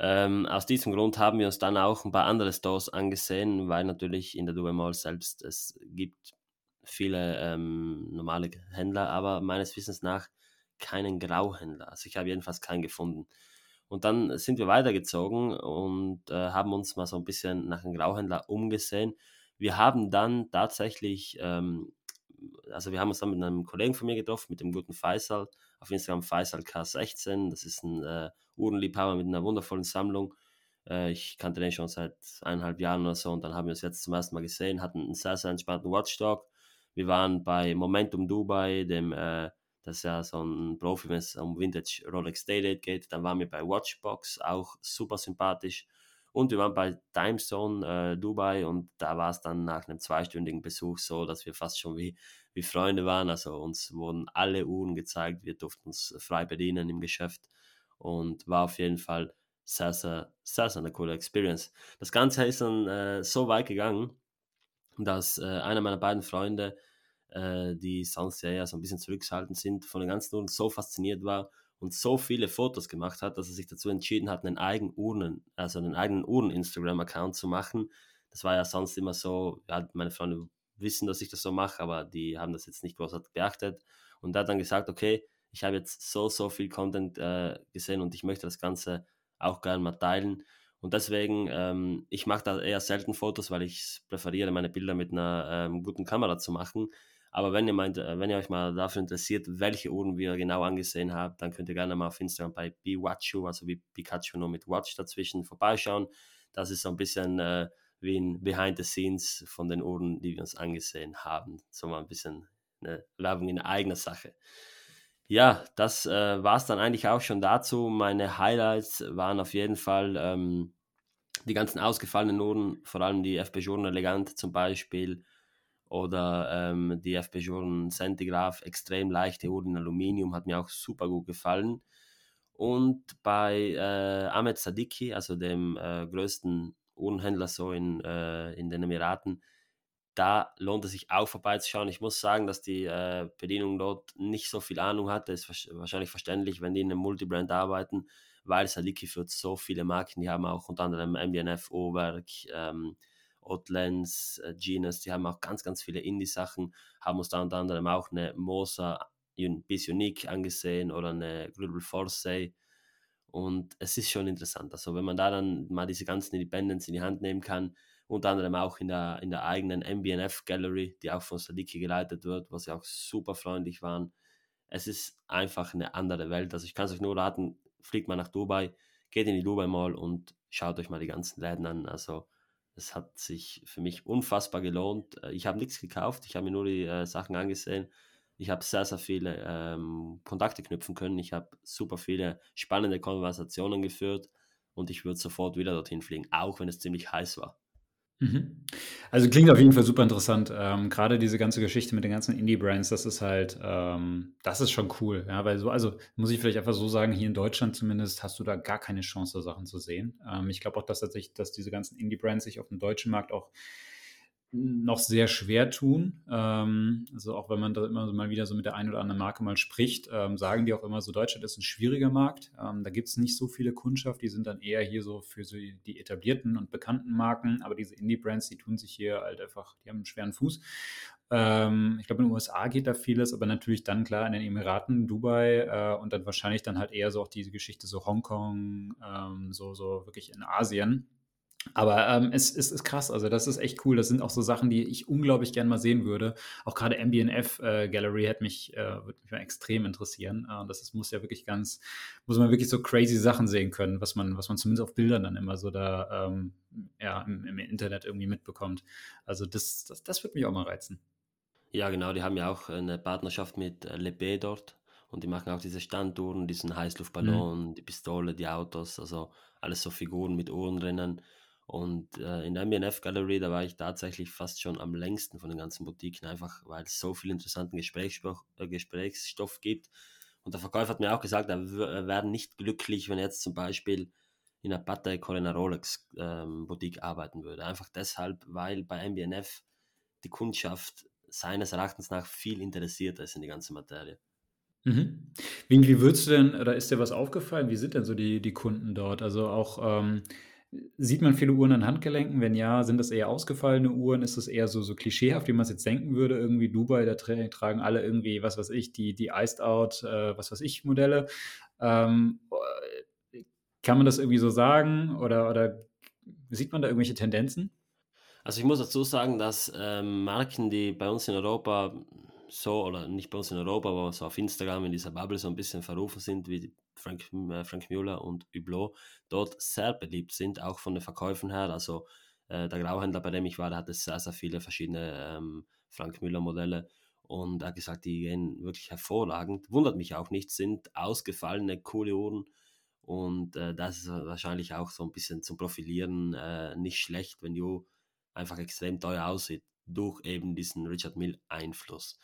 Ähm, aus diesem Grund haben wir uns dann auch ein paar andere Stores angesehen, weil natürlich in der Dubai Mall selbst es gibt viele ähm, normale Händler, aber meines Wissens nach keinen Grauhändler. Also ich habe jedenfalls keinen gefunden. Und dann sind wir weitergezogen und äh, haben uns mal so ein bisschen nach einem Grauhändler umgesehen. Wir haben dann tatsächlich, ähm, also wir haben uns dann mit einem Kollegen von mir getroffen, mit dem guten Faisal, auf Instagram Faisal K16. Das ist ein äh, Uhrenliebhaber mit einer wundervollen Sammlung. Äh, ich kannte den schon seit eineinhalb Jahren oder so und dann haben wir uns jetzt zum ersten Mal gesehen, hatten einen sehr, sehr entspannten Watchdog. Wir waren bei Momentum Dubai, dem, äh, das ist ja so ein Profi, wenn es um Vintage Rolex Daydate geht. Dann waren wir bei Watchbox, auch super sympathisch. Und wir waren bei Timezone äh, Dubai und da war es dann nach einem zweistündigen Besuch so, dass wir fast schon wie, wie Freunde waren. Also uns wurden alle Uhren gezeigt, wir durften uns frei bedienen im Geschäft und war auf jeden Fall sehr, sehr, sehr, sehr eine coole Experience. Das Ganze ist dann äh, so weit gegangen, dass äh, einer meiner beiden Freunde, äh, die sonst ja so ein bisschen zurückgehalten sind, von den ganzen Uhren so fasziniert war und so viele Fotos gemacht hat, dass er sich dazu entschieden hat, einen eigenen Uhren, also einen eigenen Uhren-Instagram-Account zu machen. Das war ja sonst immer so, ja, meine Freunde wissen, dass ich das so mache, aber die haben das jetzt nicht großartig beachtet. Und hat dann gesagt, okay, ich habe jetzt so, so viel Content äh, gesehen und ich möchte das Ganze auch gerne mal teilen. Und deswegen, ähm, ich mache da eher selten Fotos, weil ich präferiere, meine Bilder mit einer ähm, guten Kamera zu machen. Aber wenn ihr meint, äh, wenn ihr euch mal dafür interessiert, welche Uhren wir genau angesehen haben, dann könnt ihr gerne mal auf Instagram bei BeWatchu, also wie Pikachu nur mit Watch dazwischen vorbeischauen. Das ist so ein bisschen äh, wie ein Behind the Scenes von den Uhren, die wir uns angesehen haben. So mal ein bisschen eine Werbung in eigener Sache. Ja, das äh, war es dann eigentlich auch schon dazu. Meine Highlights waren auf jeden Fall ähm, die ganzen ausgefallenen Uhren, vor allem die FP Journe Elegant zum Beispiel oder ähm, die FP Journe Centigraph, extrem leichte Uhren in Aluminium, hat mir auch super gut gefallen. Und bei äh, Ahmed Sadiki, also dem äh, größten Uhrenhändler so in, äh, in den Emiraten, da lohnt es sich auch vorbeizuschauen. Ich muss sagen, dass die äh, Bedienung dort nicht so viel Ahnung hatte. Ist wahrscheinlich verständlich, wenn die in einem Multibrand arbeiten, weil Sadiki führt so viele Marken. Die haben auch unter anderem MBNF, Oberg, ähm, Outlands, äh, Genus. Die haben auch ganz, ganz viele Indie-Sachen. Haben uns da unter anderem auch eine Mosa bis Unique angesehen oder eine Global Force. Und es ist schon interessant. Also wenn man da dann mal diese ganzen Independents in die Hand nehmen kann, unter anderem auch in der, in der eigenen MBNF Gallery, die auch von Sadiki geleitet wird, wo sie auch super freundlich waren. Es ist einfach eine andere Welt. Also ich kann es euch nur raten, fliegt mal nach Dubai, geht in die Dubai Mall und schaut euch mal die ganzen Läden an. Also es hat sich für mich unfassbar gelohnt. Äh, ich habe nichts gekauft, ich habe mir nur die äh, Sachen angesehen ich habe sehr, sehr viele ähm, Kontakte knüpfen können. Ich habe super viele spannende Konversationen geführt und ich würde sofort wieder dorthin fliegen, auch wenn es ziemlich heiß war. Mhm. Also klingt auf jeden Fall super interessant. Ähm, Gerade diese ganze Geschichte mit den ganzen Indie-Brands, das ist halt, ähm, das ist schon cool. Ja, weil so, also muss ich vielleicht einfach so sagen, hier in Deutschland zumindest hast du da gar keine Chance, Sachen zu sehen. Ähm, ich glaube auch, dass tatsächlich, dass diese ganzen Indie-Brands sich auf dem deutschen Markt auch noch sehr schwer tun. Ähm, also auch wenn man da immer mal wieder so mit der einen oder anderen Marke mal spricht, ähm, sagen die auch immer so, Deutschland ist ein schwieriger Markt. Ähm, da gibt es nicht so viele Kundschaft, die sind dann eher hier so für so die etablierten und bekannten Marken, aber diese Indie-Brands, die tun sich hier halt einfach, die haben einen schweren Fuß. Ich glaube, in den USA geht da vieles, aber natürlich dann klar in den Emiraten, Dubai äh, und dann wahrscheinlich dann halt eher so auch diese Geschichte so Hongkong, so, so wirklich in Asien aber ähm, es, es, ist krass, also das ist echt cool. Das sind auch so Sachen, die ich unglaublich gerne mal sehen würde. Auch gerade MBNF äh, Gallery hat mich, äh, würde mich mal extrem interessieren. Äh, das ist, muss ja wirklich ganz, muss man wirklich so crazy Sachen sehen können, was man, was man zumindest auf Bildern dann immer so da ähm, ja, im, im, Internet irgendwie mitbekommt. Also das, das, das würde mich auch mal reizen. Ja, genau, die haben ja auch eine Partnerschaft mit äh, Lebe dort und die machen auch diese Standtouren, diesen Heißluftballon, mhm. die Pistole, die Autos, also alles so Figuren mit Uhren drinnen. Und äh, in der MBNF Gallery, da war ich tatsächlich fast schon am längsten von den ganzen Boutiquen, einfach weil es so viel interessanten Gesprächsstoff, äh, Gesprächsstoff gibt. Und der Verkäufer hat mir auch gesagt, er wäre nicht glücklich, wenn er jetzt zum Beispiel in einer Patek oder in einer Rolex ähm, Boutique arbeiten würde. Einfach deshalb, weil bei MBNF die Kundschaft seines Erachtens nach viel interessierter ist in die ganze Materie. Mhm. Wie, wie würdest du denn, oder ist dir was aufgefallen? Wie sind denn so die, die Kunden dort? Also auch ähm, Sieht man viele Uhren an Handgelenken? Wenn ja, sind das eher ausgefallene Uhren? Ist das eher so, so klischeehaft, wie man es jetzt denken würde? Irgendwie Dubai, da tra tragen alle irgendwie, was weiß ich, die, die Iced Out, äh, was weiß ich, Modelle. Ähm, kann man das irgendwie so sagen? Oder, oder sieht man da irgendwelche Tendenzen? Also ich muss dazu sagen, dass ähm, Marken, die bei uns in Europa so, oder nicht bei uns in Europa, aber so auf Instagram in dieser Bubble so ein bisschen verrufen sind, wie Frank, äh, Frank Müller und Hublot dort sehr beliebt sind, auch von den Verkäufen her. Also äh, der Grauhändler, bei dem ich war, der hatte sehr, sehr viele verschiedene ähm, Frank Müller Modelle und er hat gesagt, die gehen wirklich hervorragend. Wundert mich auch nicht, sind ausgefallene, coole Uhren und äh, das ist wahrscheinlich auch so ein bisschen zum Profilieren äh, nicht schlecht, wenn Uhr einfach extrem teuer aussieht durch eben diesen Richard Mill Einfluss.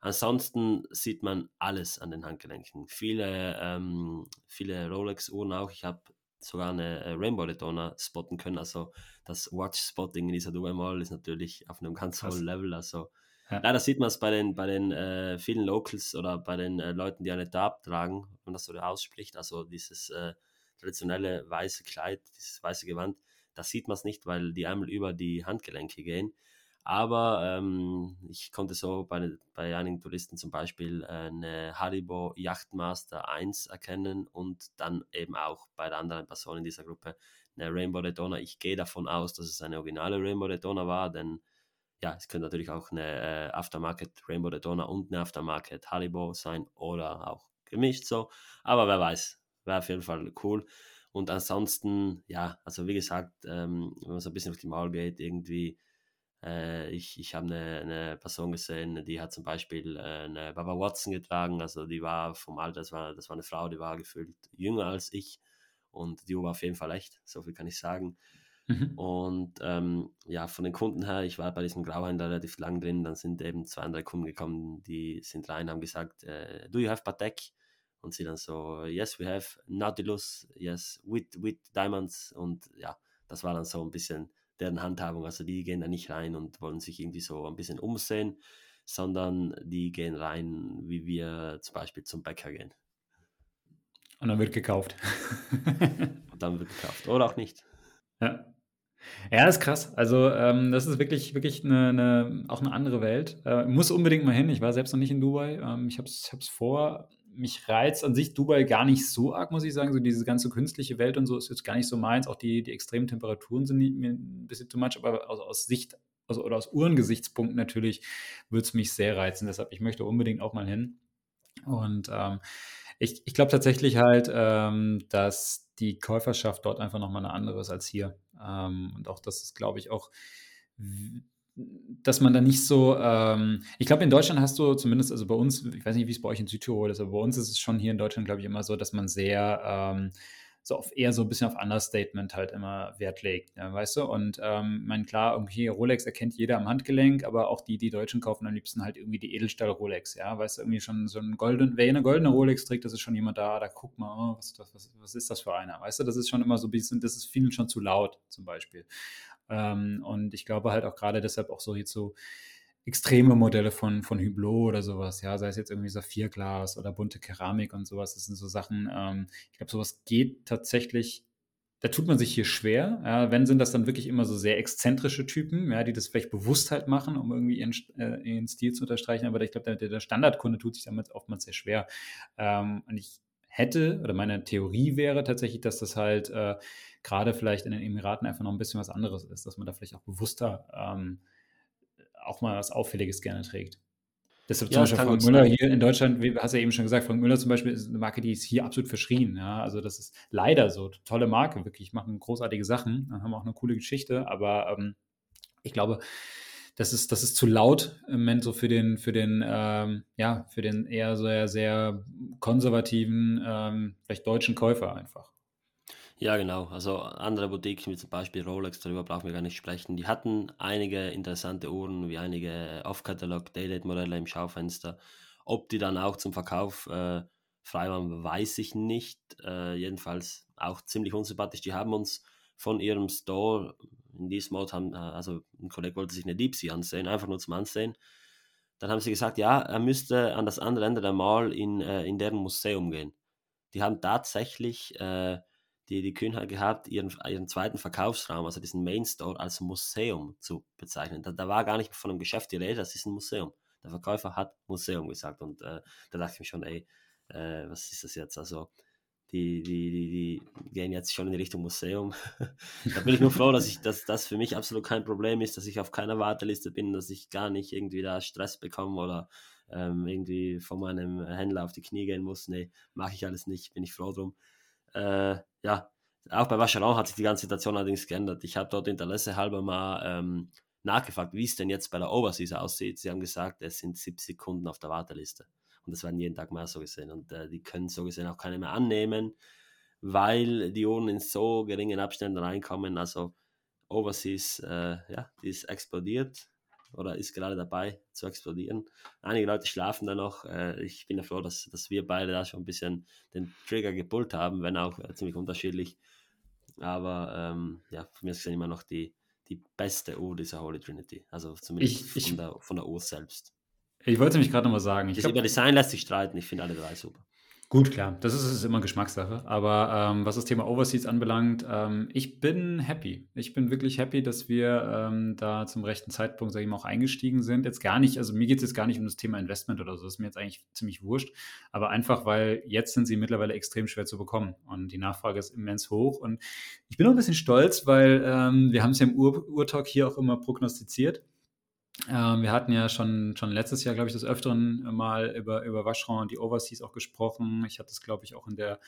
Ansonsten sieht man alles an den Handgelenken. Viele, ähm, viele Rolex-Uhren auch. Ich habe sogar eine äh, Rainbow Daytona spotten können. Also das Watch-Spotting in dieser Dubai Mall ist natürlich auf einem ganz hohen Level. Also ja. leider sieht man es bei den, bei den äh, vielen Locals oder bei den äh, Leuten, die eine Tab tragen, wenn man das so ausspricht. Also dieses äh, traditionelle weiße Kleid, dieses weiße Gewand, da sieht man es nicht, weil die einmal über die Handgelenke gehen. Aber ähm, ich konnte so bei, bei einigen Touristen zum Beispiel eine Haribo Yachtmaster 1 erkennen und dann eben auch bei der anderen Person in dieser Gruppe eine Rainbow Daytona. Ich gehe davon aus, dass es eine originale Rainbow Daytona war, denn ja, es könnte natürlich auch eine äh, Aftermarket Rainbow Daytona und eine Aftermarket Haribo sein oder auch gemischt so. Aber wer weiß, wäre auf jeden Fall cool. Und ansonsten, ja, also wie gesagt, ähm, wenn man so ein bisschen auf die Maul geht, irgendwie äh, ich ich habe eine, eine Person gesehen, die hat zum Beispiel äh, eine Baba Watson getragen, also die war vom Alter, das war, das war eine Frau, die war gefühlt jünger als ich und die war auf jeden Fall echt, so viel kann ich sagen. Mhm. Und ähm, ja, von den Kunden her, ich war bei diesem Grauhändler relativ lang drin, dann sind eben zwei, drei Kunden gekommen, die sind rein, haben gesagt, äh, do you have Patek? Und sie dann so, yes, we have Nautilus, yes, with, with diamonds. Und ja, das war dann so ein bisschen deren Handhabung. Also die gehen da nicht rein und wollen sich irgendwie so ein bisschen umsehen, sondern die gehen rein, wie wir zum Beispiel zum Bäcker gehen. Und dann wird gekauft. und dann wird gekauft. Oder auch nicht. Ja. Ja, das ist krass. Also, ähm, das ist wirklich, wirklich eine, eine, auch eine andere Welt. Äh, muss unbedingt mal hin. Ich war selbst noch nicht in Dubai. Ähm, ich habe es vor. Mich reizt an sich Dubai gar nicht so arg, muss ich sagen. So diese ganze künstliche Welt und so ist jetzt gar nicht so meins. Auch die, die extremen Temperaturen sind mir ein bisschen too much, aber aus, aus Sicht also, oder aus Uhrengesichtspunkten natürlich würde es mich sehr reizen. Deshalb, ich möchte unbedingt auch mal hin. Und ähm, ich, ich glaube tatsächlich halt, ähm, dass die Käuferschaft dort einfach nochmal eine andere ist als hier. Ähm, und auch das ist, glaube ich, auch, dass man da nicht so, ähm, ich glaube, in Deutschland hast du zumindest, also bei uns, ich weiß nicht, wie es bei euch in Südtirol ist, aber bei uns ist es schon hier in Deutschland, glaube ich, immer so, dass man sehr, ähm, so auf eher so ein bisschen auf Understatement halt immer Wert legt, ja, weißt du? Und ähm, mein klar, irgendwie Rolex erkennt jeder am Handgelenk, aber auch die, die Deutschen kaufen am liebsten halt irgendwie die Edelstahl-Rolex, ja, weißt du, irgendwie schon so ein golden, wer eine goldene Rolex trägt, das ist schon jemand da, da guckt mal, oh, was, was, was ist das für einer, weißt du? Das ist schon immer so ein bisschen, das ist vielen schon zu laut, zum Beispiel. Ähm, und ich glaube halt auch gerade deshalb auch so jetzt so, extreme Modelle von, von Hublot oder sowas, ja, sei es jetzt irgendwie Saphirglas oder bunte Keramik und sowas, das sind so Sachen, ähm, ich glaube, sowas geht tatsächlich, da tut man sich hier schwer, ja, wenn sind das dann wirklich immer so sehr exzentrische Typen, ja, die das vielleicht bewusst halt machen, um irgendwie ihren, äh, ihren Stil zu unterstreichen, aber ich glaube, der, der, Standardkunde tut sich damit oftmals sehr schwer. Ähm, und ich hätte, oder meine Theorie wäre tatsächlich, dass das halt äh, gerade vielleicht in den Emiraten einfach noch ein bisschen was anderes ist, dass man da vielleicht auch bewusster ähm, auch mal was Auffälliges gerne trägt. Deshalb zum ja, Beispiel Frank Müller hier in Deutschland, wie hast du ja eben schon gesagt, Frank Müller zum Beispiel ist eine Marke, die ist hier absolut verschrien. Ja? Also das ist leider so. Tolle Marke, wirklich, machen großartige Sachen, haben auch eine coole Geschichte, aber ähm, ich glaube, das ist, das ist zu laut im Moment so für den, für den, ähm, ja, für den eher sehr, sehr konservativen, ähm, vielleicht deutschen Käufer einfach. Ja, genau. Also andere Boutiquen, wie zum Beispiel Rolex, darüber brauchen wir gar nicht sprechen. Die hatten einige interessante Uhren, wie einige Off-Catalog Daydate-Modelle im Schaufenster. Ob die dann auch zum Verkauf äh, frei waren, weiß ich nicht. Äh, jedenfalls auch ziemlich unsympathisch. Die haben uns von ihrem Store in diesem Mode haben, äh, also ein Kollege wollte sich eine Deep Sea ansehen, einfach nur zum Ansehen. Dann haben sie gesagt, ja, er müsste an das andere Ende der Mall in, äh, in deren Museum gehen. Die haben tatsächlich äh, die, die Kühnheit gehabt, ihren, ihren zweiten Verkaufsraum, also diesen Main Store, als Museum zu bezeichnen. Da, da war gar nicht von einem Geschäft die Rede, das ist ein Museum. Der Verkäufer hat Museum gesagt und äh, da dachte ich mir schon, ey, äh, was ist das jetzt? Also, die, die, die, die gehen jetzt schon in Richtung Museum. da bin ich nur froh, dass, ich, dass das für mich absolut kein Problem ist, dass ich auf keiner Warteliste bin, dass ich gar nicht irgendwie da Stress bekomme oder ähm, irgendwie von meinem Händler auf die Knie gehen muss. Nee, mache ich alles nicht, bin ich froh drum. Äh, ja, auch bei Vacheron hat sich die ganze Situation allerdings geändert. Ich habe dort Interesse halber mal ähm, nachgefragt, wie es denn jetzt bei der Overseas aussieht. Sie haben gesagt, es sind 70 Kunden auf der Warteliste. Und das werden jeden Tag mehr so gesehen. Und äh, die können so gesehen auch keine mehr annehmen, weil die Uhren in so geringen Abständen reinkommen. Also Overseas, äh, ja, die ist explodiert oder ist gerade dabei zu explodieren. Einige Leute schlafen da noch. Äh, ich bin ja froh, dass, dass wir beide da schon ein bisschen den Trigger gepullt haben, wenn auch äh, ziemlich unterschiedlich. Aber ähm, ja, für mich ist es immer noch die, die beste Uhr dieser Holy Trinity. Also zumindest ich, von, der, von der Uhr selbst. Ich wollte nämlich gerade noch mal sagen. Ich glaub, über Design lässt sich streiten. Ich finde alle drei super. Gut, klar, das ist, ist immer Geschmackssache. Aber ähm, was das Thema Overseas anbelangt, ähm, ich bin happy. Ich bin wirklich happy, dass wir ähm, da zum rechten Zeitpunkt, sage ich mal, auch eingestiegen sind. Jetzt gar nicht, also mir geht es jetzt gar nicht um das Thema Investment oder so, das ist mir jetzt eigentlich ziemlich wurscht. Aber einfach, weil jetzt sind sie mittlerweile extrem schwer zu bekommen und die Nachfrage ist immens hoch. Und ich bin auch ein bisschen stolz, weil ähm, wir haben es ja im Ur Urtalk hier auch immer prognostiziert ähm, wir hatten ja schon, schon letztes Jahr, glaube ich, des Öfteren mal über, über Vacheron und die Overseas auch gesprochen. Ich hatte es, glaube ich, auch in der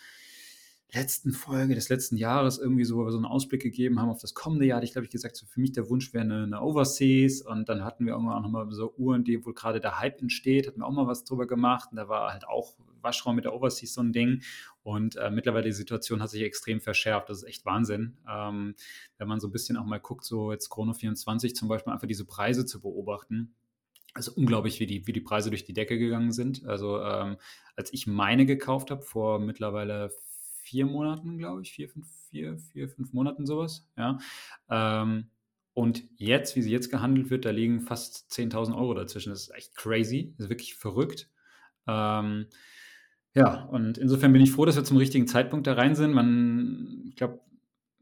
letzten Folge des letzten Jahres irgendwie so, so einen Ausblick gegeben haben auf das kommende Jahr, ich glaube ich gesagt, so für mich der Wunsch wäre eine, eine Overseas. Und dann hatten wir irgendwann auch nochmal so Uhren, die wohl gerade der Hype entsteht, hatten wir auch mal was drüber gemacht. Und da war halt auch Waschraum mit der Overseas so ein Ding. Und äh, mittlerweile die Situation hat sich extrem verschärft, das ist echt Wahnsinn, ähm, wenn man so ein bisschen auch mal guckt, so jetzt Chrono 24 zum Beispiel einfach diese Preise zu beobachten, also unglaublich, wie die, wie die Preise durch die Decke gegangen sind. Also ähm, als ich meine gekauft habe, vor mittlerweile vier Monaten, glaube ich, vier, fünf, vier, vier, fünf Monaten sowas, ja. Ähm, und jetzt, wie sie jetzt gehandelt wird, da liegen fast 10.000 Euro dazwischen. Das ist echt crazy, das ist wirklich verrückt. Ähm, ja, und insofern bin ich froh, dass wir zum richtigen Zeitpunkt da rein sind. Man, ich glaube,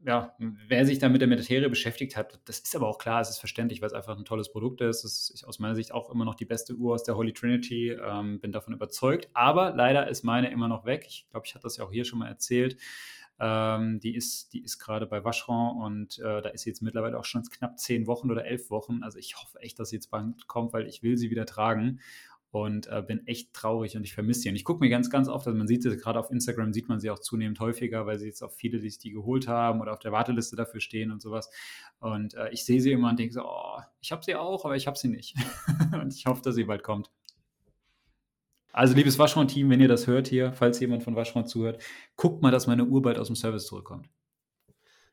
ja, wer sich da mit der Materie beschäftigt hat, das ist aber auch klar, es ist verständlich, weil es einfach ein tolles Produkt ist. Es ist aus meiner Sicht auch immer noch die beste Uhr aus der Holy Trinity. Ähm, bin davon überzeugt. Aber leider ist meine immer noch weg. Ich glaube, ich hatte das ja auch hier schon mal erzählt. Ähm, die ist, die ist gerade bei Vacheron und äh, da ist sie jetzt mittlerweile auch schon knapp zehn Wochen oder elf Wochen. Also ich hoffe echt, dass sie jetzt bald kommt, weil ich will sie wieder tragen und äh, bin echt traurig und ich vermisse sie. Und ich gucke mir ganz, ganz oft, also man sieht sie gerade auf Instagram, sieht man sie auch zunehmend häufiger, weil sie jetzt auch viele, die sich die geholt haben oder auf der Warteliste dafür stehen und sowas. Und äh, ich sehe sie immer und denke so, oh, ich habe sie auch, aber ich habe sie nicht. und ich hoffe, dass sie bald kommt. Also, liebes Waschraum-Team, wenn ihr das hört hier, falls jemand von Waschraum zuhört, guckt mal, dass meine Uhr bald aus dem Service zurückkommt.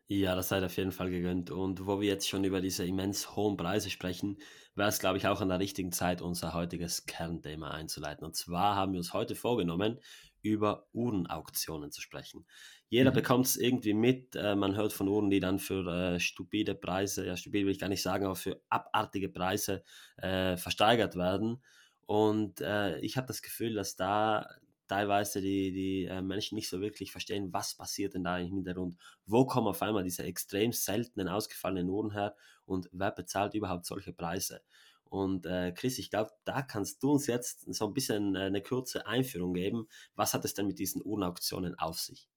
Ja, das seid auf jeden Fall gegönnt. Und wo wir jetzt schon über diese immens hohen Preise sprechen, wäre es, glaube ich, auch an der richtigen Zeit, unser heutiges Kernthema einzuleiten. Und zwar haben wir uns heute vorgenommen, über Uhrenauktionen zu sprechen. Jeder mhm. bekommt es irgendwie mit. Äh, man hört von Uhren, die dann für äh, stupide Preise, ja, stupide will ich gar nicht sagen, aber für abartige Preise äh, versteigert werden. Und äh, ich habe das Gefühl, dass da teilweise die, die äh, Menschen nicht so wirklich verstehen, was passiert denn da im Hintergrund. Wo kommen auf einmal diese extrem seltenen, ausgefallenen Uhren her und wer bezahlt überhaupt solche Preise? Und äh, Chris, ich glaube, da kannst du uns jetzt so ein bisschen äh, eine kurze Einführung geben. Was hat es denn mit diesen Uhrenauktionen auf sich?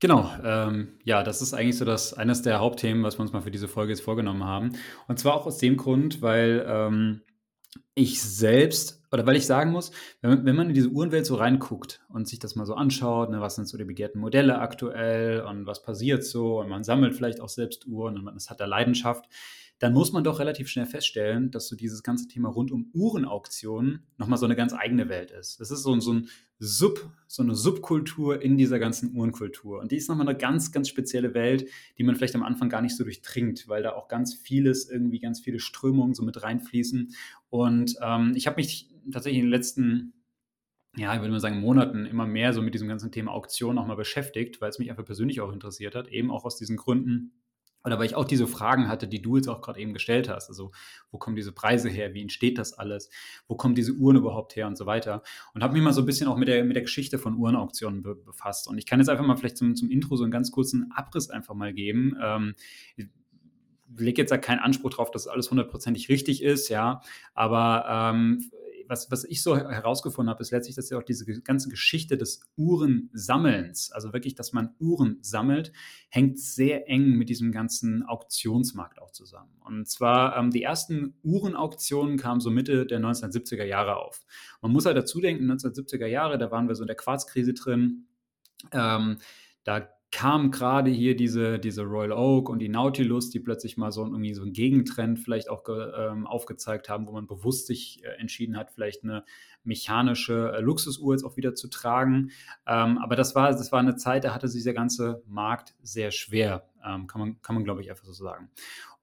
Genau, ähm, ja, das ist eigentlich so das eines der Hauptthemen, was wir uns mal für diese Folge jetzt vorgenommen haben. Und zwar auch aus dem Grund, weil ähm, ich selbst oder weil ich sagen muss, wenn, wenn man in diese Uhrenwelt so reinguckt und sich das mal so anschaut, ne, was sind so die begehrten Modelle aktuell und was passiert so und man sammelt vielleicht auch selbst Uhren und man das hat da Leidenschaft, dann muss man doch relativ schnell feststellen, dass so dieses ganze Thema rund um Uhrenauktionen nochmal so eine ganz eigene Welt ist. Das ist so, so, ein Sub, so eine Subkultur in dieser ganzen Uhrenkultur. Und die ist nochmal eine ganz, ganz spezielle Welt, die man vielleicht am Anfang gar nicht so durchdringt, weil da auch ganz vieles, irgendwie ganz viele Strömungen so mit reinfließen. Und ähm, ich habe mich tatsächlich in den letzten ja, ich würde mal sagen, Monaten immer mehr so mit diesem ganzen Thema Auktion auch mal beschäftigt, weil es mich einfach persönlich auch interessiert hat, eben auch aus diesen Gründen, oder weil ich auch diese Fragen hatte, die du jetzt auch gerade eben gestellt hast. Also, wo kommen diese Preise her? Wie entsteht das alles? Wo kommen diese Uhren überhaupt her und so weiter? Und habe mich mal so ein bisschen auch mit der, mit der Geschichte von Uhrenauktionen be befasst. Und ich kann jetzt einfach mal vielleicht zum, zum Intro so einen ganz kurzen Abriss einfach mal geben. Ähm, ich lege jetzt da keinen Anspruch drauf, dass alles hundertprozentig richtig ist, ja. Aber ähm, was, was ich so herausgefunden habe, ist letztlich, dass ja auch diese ganze Geschichte des Uhrensammelns, also wirklich, dass man Uhren sammelt, hängt sehr eng mit diesem ganzen Auktionsmarkt auch zusammen. Und zwar ähm, die ersten Uhrenauktionen kamen so Mitte der 1970er Jahre auf. Man muss halt dazu denken, 1970er Jahre, da waren wir so in der Quarzkrise drin. Ähm, da kam gerade hier diese, diese Royal Oak und die Nautilus, die plötzlich mal so irgendwie so einen Gegentrend vielleicht auch ähm, aufgezeigt haben, wo man bewusst sich äh, entschieden hat, vielleicht eine mechanische äh, Luxusuhr jetzt auch wieder zu tragen. Ähm, aber das war, das war eine Zeit, da hatte sich der ganze Markt sehr schwer, ähm, kann man, kann man glaube ich einfach so sagen.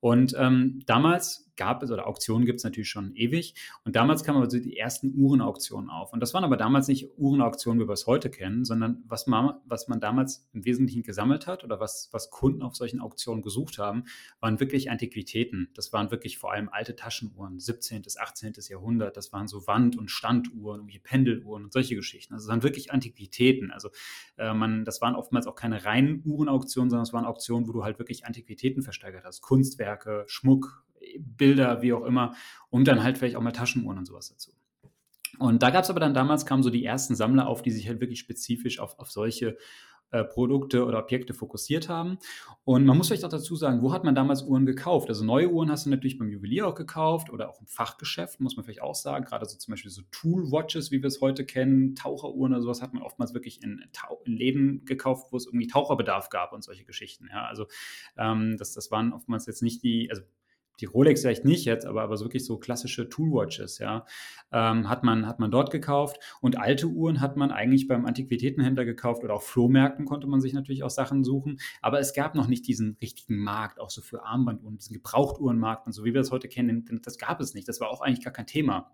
Und ähm, damals gab es, oder Auktionen gibt es natürlich schon ewig. Und damals kamen also die ersten Uhrenauktionen auf. Und das waren aber damals nicht Uhrenauktionen, wie wir es heute kennen, sondern was man, was man damals im Wesentlichen gesammelt hat oder was, was Kunden auf solchen Auktionen gesucht haben, waren wirklich Antiquitäten. Das waren wirklich vor allem alte Taschenuhren, 17. bis 18. Jahrhundert. Das waren so Wand- und Standuhren, irgendwie Pendeluhren und solche Geschichten. Also es waren wirklich Antiquitäten. Also äh, man, das waren oftmals auch keine reinen Uhrenauktionen, sondern es waren Auktionen, wo du halt wirklich Antiquitäten versteigert hast. Kunstwerke, Schmuck, Bilder, wie auch immer, und dann halt vielleicht auch mal Taschenuhren und sowas dazu. Und da gab es aber dann damals, kamen so die ersten Sammler auf, die sich halt wirklich spezifisch auf, auf solche äh, Produkte oder Objekte fokussiert haben. Und man muss vielleicht auch dazu sagen, wo hat man damals Uhren gekauft? Also neue Uhren hast du natürlich beim Juwelier auch gekauft oder auch im Fachgeschäft, muss man vielleicht auch sagen. Gerade so zum Beispiel so Tool-Watches, wie wir es heute kennen, Taucheruhren oder sowas hat man oftmals wirklich in, in Läden gekauft, wo es irgendwie Taucherbedarf gab und solche Geschichten. Ja, also ähm, das, das waren oftmals jetzt nicht die, also die Rolex vielleicht nicht jetzt, aber, aber wirklich so klassische Toolwatches, ja, ähm, hat, man, hat man dort gekauft. Und alte Uhren hat man eigentlich beim Antiquitätenhändler gekauft oder auf Flohmärkten konnte man sich natürlich auch Sachen suchen. Aber es gab noch nicht diesen richtigen Markt, auch so für Armbanduhren, diesen Gebrauchtuhrenmarkt und so, wie wir das heute kennen, das gab es nicht. Das war auch eigentlich gar kein Thema.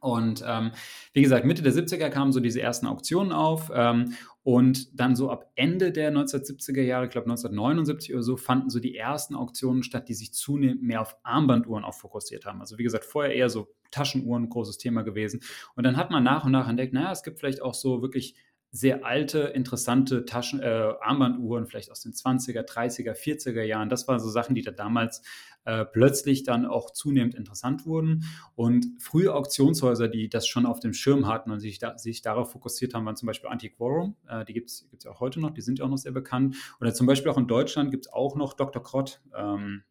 Und ähm, wie gesagt, Mitte der 70er kamen so diese ersten Auktionen auf ähm, und dann so ab Ende der 1970er Jahre, ich glaube 1979 oder so, fanden so die ersten Auktionen statt, die sich zunehmend mehr auf Armbanduhren auch fokussiert haben. Also wie gesagt, vorher eher so Taschenuhren, großes Thema gewesen. Und dann hat man nach und nach entdeckt, naja, es gibt vielleicht auch so wirklich sehr alte, interessante Taschen, äh, Armbanduhren, vielleicht aus den 20er, 30er, 40er Jahren. Das waren so Sachen, die da damals äh, plötzlich dann auch zunehmend interessant wurden. Und frühe Auktionshäuser, die das schon auf dem Schirm hatten und sich, da, sich darauf fokussiert haben, waren zum Beispiel Antiquorum. Äh, die gibt es ja auch heute noch, die sind ja auch noch sehr bekannt. Oder zum Beispiel auch in Deutschland gibt es auch noch Dr. Krott. Ähm,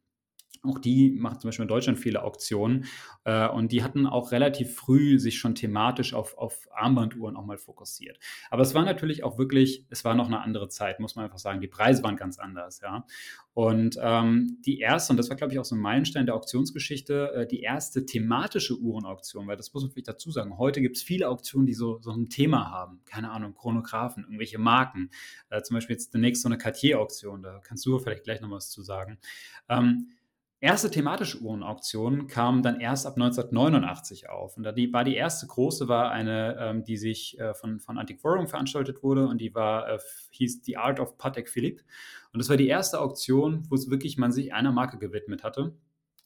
auch die machen zum Beispiel in Deutschland viele Auktionen äh, und die hatten auch relativ früh sich schon thematisch auf, auf Armbanduhren auch mal fokussiert. Aber es war natürlich auch wirklich, es war noch eine andere Zeit, muss man einfach sagen. Die Preise waren ganz anders, ja. Und ähm, die erste, und das war, glaube ich, auch so ein Meilenstein der Auktionsgeschichte, äh, die erste thematische Uhrenauktion, weil das muss man vielleicht dazu sagen. Heute gibt es viele Auktionen, die so, so ein Thema haben. Keine Ahnung, Chronographen, irgendwelche Marken. Äh, zum Beispiel jetzt demnächst so eine Cartier-Auktion, da kannst du vielleicht gleich noch was zu sagen. Ähm, Erste thematische Uhrenauktion kam dann erst ab 1989 auf. Und da die, war die erste große, war eine, ähm, die sich äh, von, von Antiquarium veranstaltet wurde und die war, äh, hieß The Art of Patek Philippe. Und das war die erste Auktion, wo es wirklich man sich einer Marke gewidmet hatte.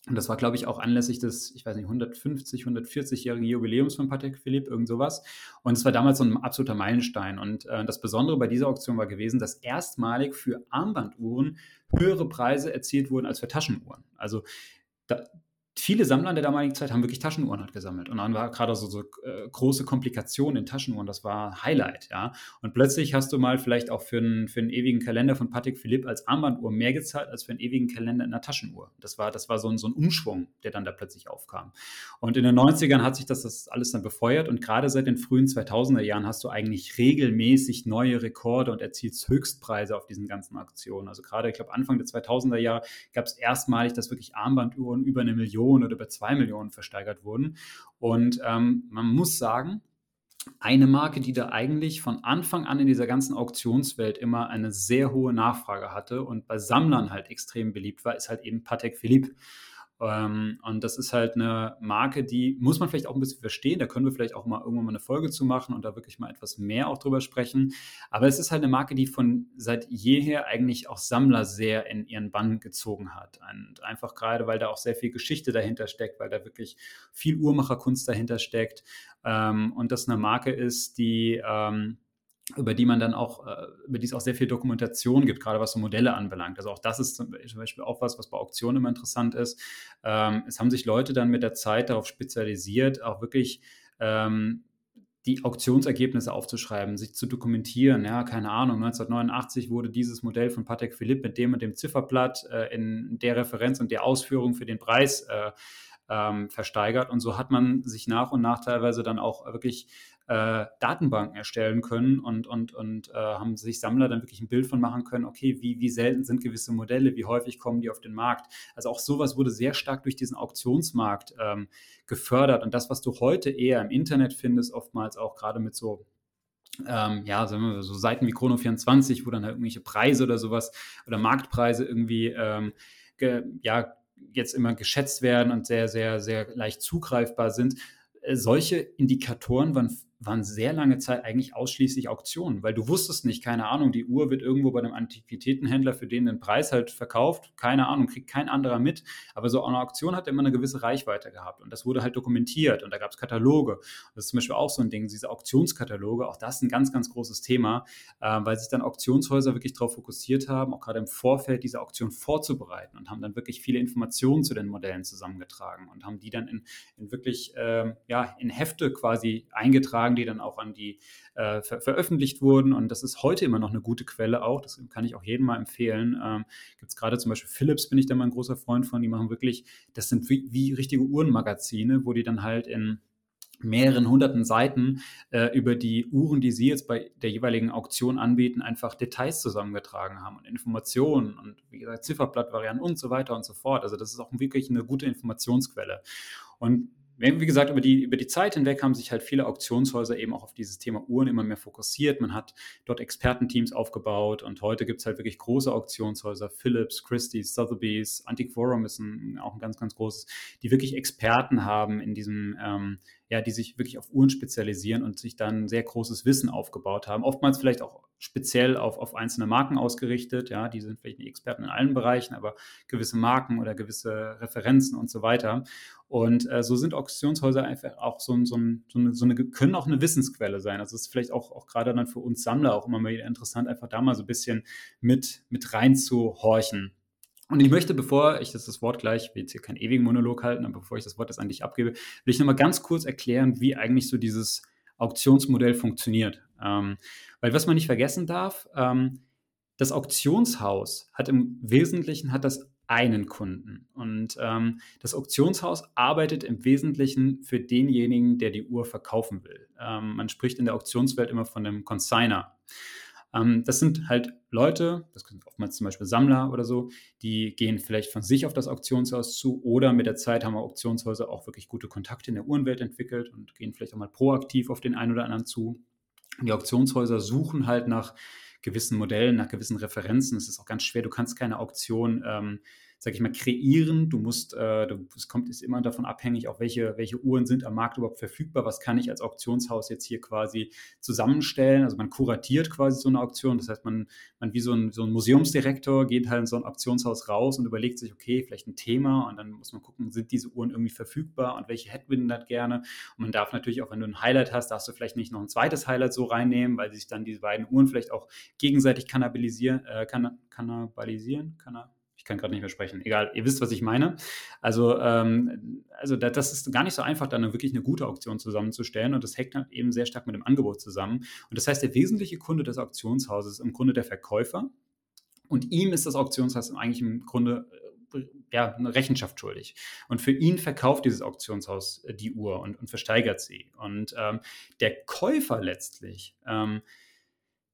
Und das war, glaube ich, auch anlässlich des, ich weiß nicht, 150, 140-jährigen Jubiläums von Patek Philippe, irgend sowas. Und es war damals so ein absoluter Meilenstein. Und äh, das Besondere bei dieser Auktion war gewesen, dass erstmalig für Armbanduhren höhere Preise erzielt wurden als für Taschenuhren. Also da, viele Sammler in der damaligen Zeit haben wirklich Taschenuhren halt gesammelt. Und dann war gerade so, so äh, große Komplikationen in Taschenuhren, das war Highlight, ja. Und plötzlich hast du mal vielleicht auch für einen, für einen ewigen Kalender von Patek Philippe als Armbanduhr mehr gezahlt als für einen ewigen Kalender in einer Taschenuhr. Das war, das war so ein, so ein Umschwung, der dann da plötzlich aufkam. Und in den 90ern hat sich das, das alles dann befeuert und gerade seit den frühen 2000er Jahren hast du eigentlich regelmäßig neue Rekorde und erzielst Höchstpreise auf diesen ganzen Aktionen. Also gerade, ich glaube, Anfang der 2000er Jahre gab es erstmalig, dass wirklich Armbanduhren über eine Million Millionen oder über zwei Millionen versteigert wurden. Und ähm, man muss sagen, eine Marke, die da eigentlich von Anfang an in dieser ganzen Auktionswelt immer eine sehr hohe Nachfrage hatte und bei Sammlern halt extrem beliebt war, ist halt eben Patek Philippe. Ähm, und das ist halt eine Marke, die muss man vielleicht auch ein bisschen verstehen. Da können wir vielleicht auch mal irgendwann mal eine Folge zu machen und da wirklich mal etwas mehr auch drüber sprechen. Aber es ist halt eine Marke, die von seit jeher eigentlich auch Sammler sehr in ihren Bann gezogen hat. Und einfach gerade, weil da auch sehr viel Geschichte dahinter steckt, weil da wirklich viel Uhrmacherkunst dahinter steckt. Ähm, und das eine Marke ist, die ähm, über die man dann auch, äh, über die es auch sehr viel Dokumentation gibt, gerade was so Modelle anbelangt. Also auch das ist zum Beispiel auch was, was bei Auktionen immer interessant ist. Ähm, es haben sich Leute dann mit der Zeit darauf spezialisiert, auch wirklich ähm, die Auktionsergebnisse aufzuschreiben, sich zu dokumentieren. Ja, keine Ahnung, 1989 wurde dieses Modell von Patek Philippe mit dem und dem Zifferblatt äh, in der Referenz und der Ausführung für den Preis äh, ähm, versteigert. Und so hat man sich nach und nach teilweise dann auch wirklich äh, Datenbanken erstellen können und, und, und äh, haben sich Sammler dann wirklich ein Bild von machen können, okay, wie, wie selten sind gewisse Modelle, wie häufig kommen die auf den Markt. Also auch sowas wurde sehr stark durch diesen Auktionsmarkt ähm, gefördert. Und das, was du heute eher im Internet findest, oftmals auch gerade mit so ähm, ja, wir so Seiten wie Chrono24, wo dann halt irgendwelche Preise oder sowas oder Marktpreise irgendwie ähm, ge, ja, jetzt immer geschätzt werden und sehr, sehr, sehr leicht zugreifbar sind. Äh, solche Indikatoren waren waren sehr lange Zeit eigentlich ausschließlich Auktionen, weil du wusstest nicht, keine Ahnung, die Uhr wird irgendwo bei einem Antiquitätenhändler für den den Preis halt verkauft, keine Ahnung, kriegt kein anderer mit, aber so eine Auktion hat immer eine gewisse Reichweite gehabt und das wurde halt dokumentiert und da gab es Kataloge. Das ist zum Beispiel auch so ein Ding, diese Auktionskataloge, auch das ist ein ganz, ganz großes Thema, äh, weil sich dann Auktionshäuser wirklich darauf fokussiert haben, auch gerade im Vorfeld diese Auktion vorzubereiten und haben dann wirklich viele Informationen zu den Modellen zusammengetragen und haben die dann in, in wirklich, äh, ja, in Hefte quasi eingetragen, Unterlagen, die dann auch an die äh, ver veröffentlicht wurden. Und das ist heute immer noch eine gute Quelle auch. Das kann ich auch jedem mal empfehlen. Ähm, Gibt es gerade zum Beispiel Philips, bin ich da mal ein großer Freund von. Die machen wirklich, das sind wie, wie richtige Uhrenmagazine, wo die dann halt in mehreren hunderten Seiten äh, über die Uhren, die Sie jetzt bei der jeweiligen Auktion anbieten, einfach Details zusammengetragen haben und Informationen und wie gesagt Zifferblattvarianten und so weiter und so fort. Also das ist auch wirklich eine gute Informationsquelle. Und wie gesagt, über die, über die Zeit hinweg haben sich halt viele Auktionshäuser eben auch auf dieses Thema Uhren immer mehr fokussiert. Man hat dort Expertenteams aufgebaut und heute gibt es halt wirklich große Auktionshäuser, Philips, Christie's, Sotheby's, Antiquorum ist ein, auch ein ganz, ganz großes, die wirklich Experten haben in diesem ähm, ja, die sich wirklich auf Uhren spezialisieren und sich dann sehr großes Wissen aufgebaut haben. Oftmals vielleicht auch speziell auf, auf einzelne Marken ausgerichtet. Ja, die sind vielleicht nicht Experten in allen Bereichen, aber gewisse Marken oder gewisse Referenzen und so weiter. Und äh, so sind Auktionshäuser einfach auch so, so, so, eine, so eine, können auch eine Wissensquelle sein. Also es ist vielleicht auch, auch gerade dann für uns Sammler auch immer mal wieder interessant, einfach da mal so ein bisschen mit, mit reinzuhorchen. Und ich möchte, bevor ich das, das Wort gleich, ich will jetzt hier keinen ewigen Monolog halten, aber bevor ich das Wort jetzt an dich abgebe, will ich nochmal ganz kurz erklären, wie eigentlich so dieses Auktionsmodell funktioniert. Ähm, weil was man nicht vergessen darf, ähm, das Auktionshaus hat im Wesentlichen hat das einen Kunden. Und ähm, das Auktionshaus arbeitet im Wesentlichen für denjenigen, der die Uhr verkaufen will. Ähm, man spricht in der Auktionswelt immer von einem Consigner. Ähm, das sind halt Leute, das sind oftmals zum Beispiel Sammler oder so, die gehen vielleicht von sich auf das Auktionshaus zu oder mit der Zeit haben Auktionshäuser auch wirklich gute Kontakte in der Uhrenwelt entwickelt und gehen vielleicht auch mal proaktiv auf den einen oder anderen zu. Die Auktionshäuser suchen halt nach gewissen Modellen, nach gewissen Referenzen. Es ist auch ganz schwer, du kannst keine Auktion ähm, sag ich mal, kreieren. Du musst, äh, du, es kommt, ist immer davon abhängig, auch welche, welche Uhren sind am Markt überhaupt verfügbar. Was kann ich als Auktionshaus jetzt hier quasi zusammenstellen? Also man kuratiert quasi so eine Auktion. Das heißt, man, man wie so ein, so ein Museumsdirektor geht halt in so ein Auktionshaus raus und überlegt sich, okay, vielleicht ein Thema und dann muss man gucken, sind diese Uhren irgendwie verfügbar und welche hätten wir denn das gerne? Und man darf natürlich auch, wenn du ein Highlight hast, darfst du vielleicht nicht noch ein zweites Highlight so reinnehmen, weil sich dann diese beiden Uhren vielleicht auch gegenseitig kannibalisieren, äh, kann, kannibalisieren, kann ich kann gerade nicht mehr sprechen. Egal, ihr wisst, was ich meine. Also, ähm, also das ist gar nicht so einfach, dann wirklich eine gute Auktion zusammenzustellen und das hängt halt eben sehr stark mit dem Angebot zusammen. Und das heißt, der wesentliche Kunde des Auktionshauses ist im Grunde der Verkäufer und ihm ist das Auktionshaus eigentlich im Grunde äh, ja, eine Rechenschaft schuldig. Und für ihn verkauft dieses Auktionshaus äh, die Uhr und, und versteigert sie. Und ähm, der Käufer letztlich ähm,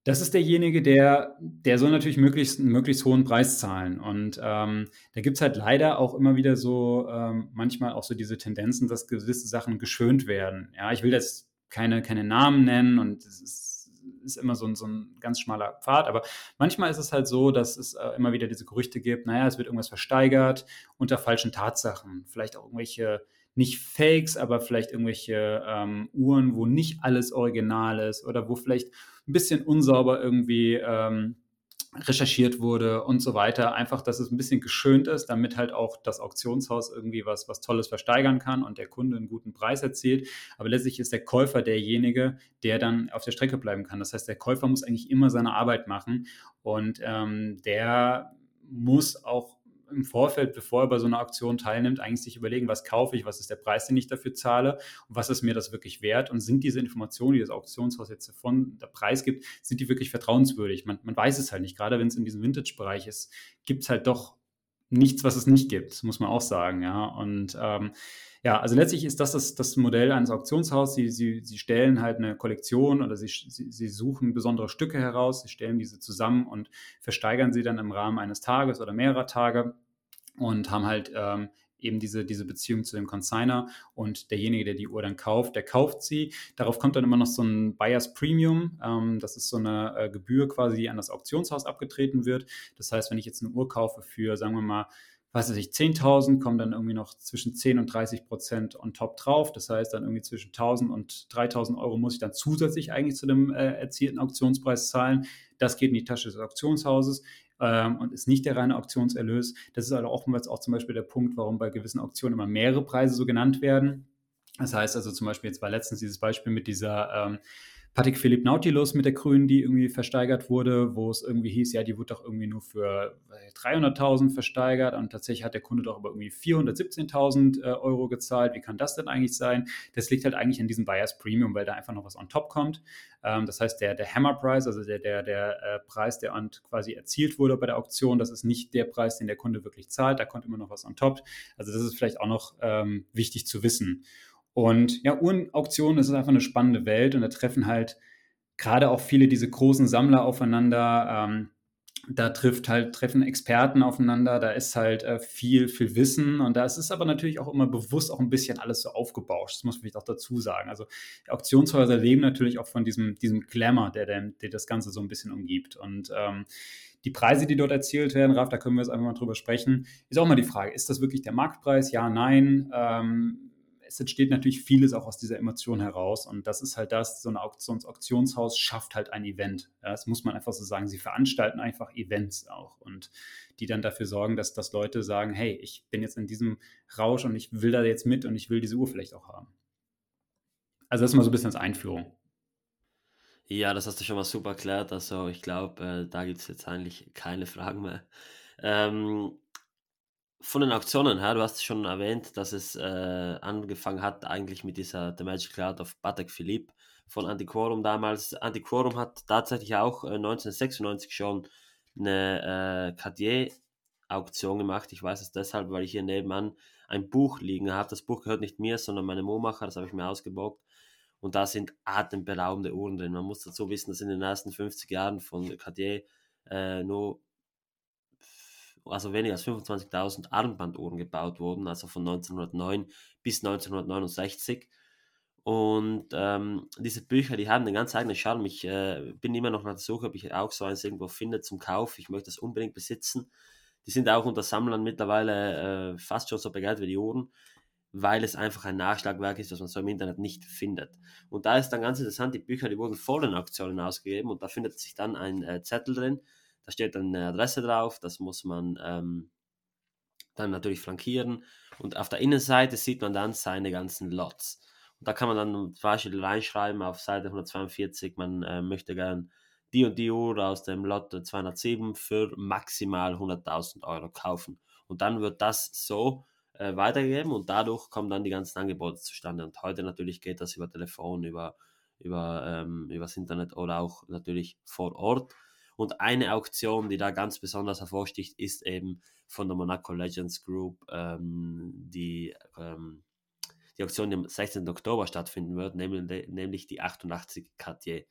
das ist derjenige, der, der soll natürlich möglichst einen möglichst hohen Preis zahlen. Und ähm, da gibt es halt leider auch immer wieder so, ähm, manchmal auch so diese Tendenzen, dass gewisse Sachen geschönt werden. Ja, ich will jetzt keine, keine Namen nennen und es ist, ist immer so ein, so ein ganz schmaler Pfad, aber manchmal ist es halt so, dass es äh, immer wieder diese Gerüchte gibt, naja, es wird irgendwas versteigert unter falschen Tatsachen. Vielleicht auch irgendwelche nicht Fakes, aber vielleicht irgendwelche ähm, Uhren, wo nicht alles original ist oder wo vielleicht ein bisschen unsauber irgendwie ähm, recherchiert wurde und so weiter. Einfach, dass es ein bisschen geschönt ist, damit halt auch das Auktionshaus irgendwie was, was Tolles versteigern kann und der Kunde einen guten Preis erzielt. Aber letztlich ist der Käufer derjenige, der dann auf der Strecke bleiben kann. Das heißt, der Käufer muss eigentlich immer seine Arbeit machen und ähm, der muss auch im Vorfeld, bevor er bei so einer Aktion teilnimmt, eigentlich sich überlegen, was kaufe ich, was ist der Preis, den ich dafür zahle und was ist mir das wirklich wert und sind diese Informationen, die das Auktionshaus jetzt von der Preis gibt, sind die wirklich vertrauenswürdig? Man, man weiß es halt nicht, gerade wenn es in diesem Vintage-Bereich ist, gibt es halt doch nichts, was es nicht gibt, muss man auch sagen, ja. Und ähm, ja, also letztlich ist das das, das Modell eines Auktionshauses. Sie, sie, sie stellen halt eine Kollektion oder sie, sie, sie suchen besondere Stücke heraus, sie stellen diese zusammen und versteigern sie dann im Rahmen eines Tages oder mehrerer Tage und haben halt ähm, eben diese, diese Beziehung zu dem Consigner und derjenige, der die Uhr dann kauft, der kauft sie. Darauf kommt dann immer noch so ein Buyers Premium. Ähm, das ist so eine äh, Gebühr quasi, die an das Auktionshaus abgetreten wird. Das heißt, wenn ich jetzt eine Uhr kaufe für, sagen wir mal, was weiß ich, 10.000, kommen dann irgendwie noch zwischen 10 und 30 Prozent on top drauf. Das heißt, dann irgendwie zwischen 1.000 und 3.000 Euro muss ich dann zusätzlich eigentlich zu dem äh, erzielten Auktionspreis zahlen. Das geht in die Tasche des Auktionshauses ähm, und ist nicht der reine Auktionserlös. Das ist also oftmals auch zum Beispiel der Punkt, warum bei gewissen Auktionen immer mehrere Preise so genannt werden. Das heißt also zum Beispiel, jetzt war letztens dieses Beispiel mit dieser ähm, Patek Philippe Nautilus mit der grünen, die irgendwie versteigert wurde, wo es irgendwie hieß, ja, die wurde doch irgendwie nur für 300.000 versteigert und tatsächlich hat der Kunde doch aber irgendwie 417.000 äh, Euro gezahlt. Wie kann das denn eigentlich sein? Das liegt halt eigentlich an diesem Buyers Premium, weil da einfach noch was on top kommt. Ähm, das heißt, der, der Hammer Price, also der, der, der äh, Preis, der quasi erzielt wurde bei der Auktion, das ist nicht der Preis, den der Kunde wirklich zahlt. Da kommt immer noch was on top. Also das ist vielleicht auch noch ähm, wichtig zu wissen. Und ja, Uhrenauktionen, das ist einfach eine spannende Welt und da treffen halt gerade auch viele diese großen Sammler aufeinander. Ähm, da trifft halt, treffen Experten aufeinander, da ist halt äh, viel, viel Wissen und da ist es aber natürlich auch immer bewusst auch ein bisschen alles so aufgebauscht. Das muss man vielleicht auch dazu sagen. Also Auktionshäuser leben natürlich auch von diesem, diesem Glamour, der, der, der das Ganze so ein bisschen umgibt. Und ähm, die Preise, die dort erzielt werden, Raf, da können wir jetzt einfach mal drüber sprechen, ist auch mal die Frage, ist das wirklich der Marktpreis? Ja, nein. Ähm, es entsteht natürlich vieles auch aus dieser Emotion heraus. Und das ist halt das, so ein Auktions Auktionshaus schafft halt ein Event. Das muss man einfach so sagen. Sie veranstalten einfach Events auch und die dann dafür sorgen, dass, dass Leute sagen, hey, ich bin jetzt in diesem Rausch und ich will da jetzt mit und ich will diese Uhr vielleicht auch haben. Also das ist mal so ein bisschen als Einführung. Ja, das hast du schon mal super erklärt. Also ich glaube, äh, da gibt es jetzt eigentlich keine Fragen mehr. Ähm, von den Auktionen her, du hast schon erwähnt, dass es äh, angefangen hat eigentlich mit dieser The Magic Cloud of Patek Philippe von Antiquorum damals. Antiquorum hat tatsächlich auch äh, 1996 schon eine äh, Cartier-Auktion gemacht. Ich weiß es deshalb, weil ich hier nebenan ein Buch liegen habe. Das Buch gehört nicht mir, sondern meinem Momacher, das habe ich mir ausgebockt. Und da sind atemberaubende Uhren drin. Man muss dazu wissen, dass in den ersten 50 Jahren von Cartier äh, nur also weniger als 25.000 Armbanduhren gebaut wurden, also von 1909 bis 1969. Und ähm, diese Bücher, die haben einen ganz eigenen Charme. Ich äh, bin immer noch nach der Suche, ob ich auch so eins irgendwo finde zum Kauf. Ich möchte das unbedingt besitzen. Die sind auch unter Sammlern mittlerweile äh, fast schon so begehrt wie die Uhren, weil es einfach ein Nachschlagwerk ist, das man so im Internet nicht findet. Und da ist dann ganz interessant, die Bücher, die wurden vor den Auktionen ausgegeben und da findet sich dann ein äh, Zettel drin, da steht dann eine Adresse drauf, das muss man ähm, dann natürlich flankieren. Und auf der Innenseite sieht man dann seine ganzen Lots. Und da kann man dann zum Beispiel reinschreiben auf Seite 142, man äh, möchte gern die und die Uhr aus dem Lot 207 für maximal 100.000 Euro kaufen. Und dann wird das so äh, weitergegeben und dadurch kommen dann die ganzen Angebote zustande. Und heute natürlich geht das über Telefon, über, über, ähm, übers Internet oder auch natürlich vor Ort. Und eine Auktion, die da ganz besonders hervorsticht, ist eben von der Monaco Legends Group, ähm, die, ähm, die Auktion, die am 16. Oktober stattfinden wird, nämlich, nämlich die 88 Cartier.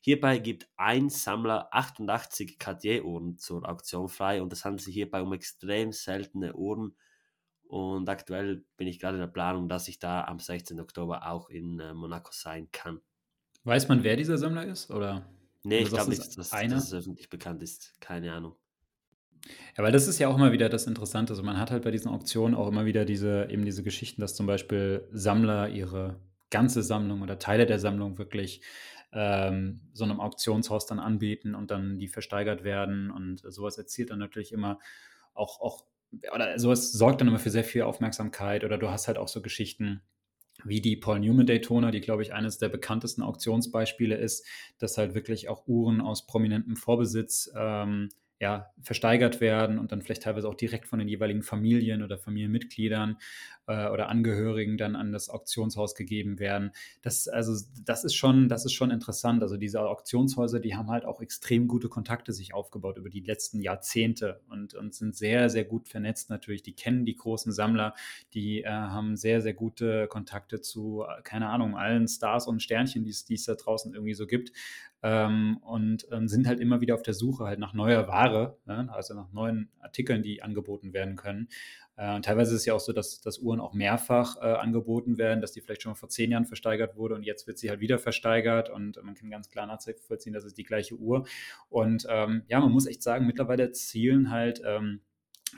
Hierbei gibt ein Sammler 88 Cartier-Uhren zur Auktion frei und es handelt sich hierbei um extrem seltene Uhren. Und aktuell bin ich gerade in der Planung, dass ich da am 16. Oktober auch in äh, Monaco sein kann. Weiß man, wer dieser Sammler ist? Oder? Nee, ich glaube nicht, dass, dass es öffentlich bekannt ist. Keine Ahnung. Ja, weil das ist ja auch immer wieder das Interessante. Also man hat halt bei diesen Auktionen auch immer wieder diese, eben diese Geschichten, dass zum Beispiel Sammler ihre ganze Sammlung oder Teile der Sammlung wirklich ähm, so einem Auktionshaus dann anbieten und dann die versteigert werden. Und sowas erzielt dann natürlich immer auch, auch oder sowas sorgt dann immer für sehr viel Aufmerksamkeit. Oder du hast halt auch so Geschichten, wie die Paul Newman Daytona, die, glaube ich, eines der bekanntesten Auktionsbeispiele ist, dass halt wirklich auch Uhren aus prominentem Vorbesitz ähm, ja, versteigert werden und dann vielleicht teilweise auch direkt von den jeweiligen Familien oder Familienmitgliedern äh, oder Angehörigen dann an das Auktionshaus gegeben werden. Das, also, das ist schon, das ist schon interessant. Also diese Auktionshäuser, die haben halt auch extrem gute Kontakte sich aufgebaut über die letzten Jahrzehnte und, und sind sehr, sehr gut vernetzt natürlich. Die kennen die großen Sammler, die äh, haben sehr, sehr gute Kontakte zu, keine Ahnung, allen Stars und Sternchen, die es da draußen irgendwie so gibt ähm, und ähm, sind halt immer wieder auf der Suche halt nach neuer Ware, ne? also nach neuen Artikeln, die angeboten werden können. Äh, teilweise ist es ja auch so, dass, dass Uhren auch mehrfach äh, angeboten werden, dass die vielleicht schon mal vor zehn Jahren versteigert wurde und jetzt wird sie halt wieder versteigert und man kann ganz klar nachvollziehen, das ist die gleiche Uhr. Und ähm, ja, man muss echt sagen, mittlerweile zielen halt ähm,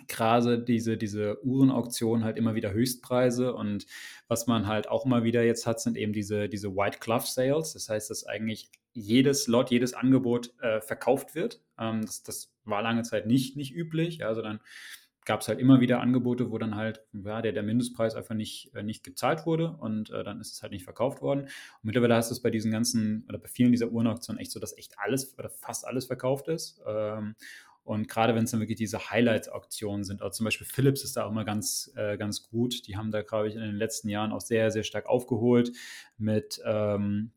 gerade diese, diese Uhrenauktionen halt immer wieder Höchstpreise und was man halt auch immer wieder jetzt hat, sind eben diese, diese White Glove Sales. Das heißt, dass eigentlich jedes Lot, jedes Angebot äh, verkauft wird. Ähm, das, das war lange Zeit nicht, nicht üblich, ja, sondern gab es halt immer wieder Angebote, wo dann halt ja, der, der Mindestpreis einfach nicht, äh, nicht gezahlt wurde und äh, dann ist es halt nicht verkauft worden. Und mittlerweile hast du es bei diesen ganzen, oder bei vielen dieser Uhrenauktionen echt so, dass echt alles oder fast alles verkauft ist. Ähm, und gerade wenn es dann wirklich diese Highlights-Auktionen sind, also zum Beispiel Philips ist da auch immer ganz, äh, ganz gut. Die haben da, glaube ich, in den letzten Jahren auch sehr, sehr stark aufgeholt mit ähm,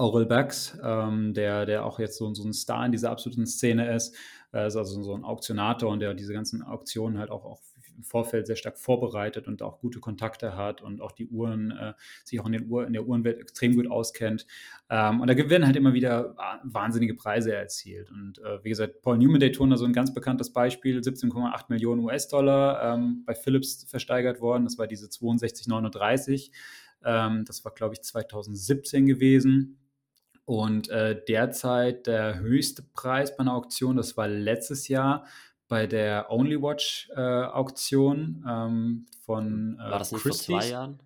Oral Bax, ähm, der, der auch jetzt so, so ein Star in dieser absoluten Szene ist. Er ist also so ein Auktionator und der diese ganzen Auktionen halt auch, auch im Vorfeld sehr stark vorbereitet und auch gute Kontakte hat und auch die Uhren, äh, sich auch in, den Uhr, in der Uhrenwelt extrem gut auskennt. Ähm, und da werden halt immer wieder wahnsinnige Preise erzielt. Und äh, wie gesagt, Paul Newman Daytona, so ein ganz bekanntes Beispiel, 17,8 Millionen US-Dollar ähm, bei Philips versteigert worden. Das war diese 6239. Ähm, das war, glaube ich, 2017 gewesen. Und äh, derzeit der höchste Preis bei einer Auktion, das war letztes Jahr bei der Only Watch äh, Auktion ähm, von äh, War das nicht Christie's. vor zwei Jahren?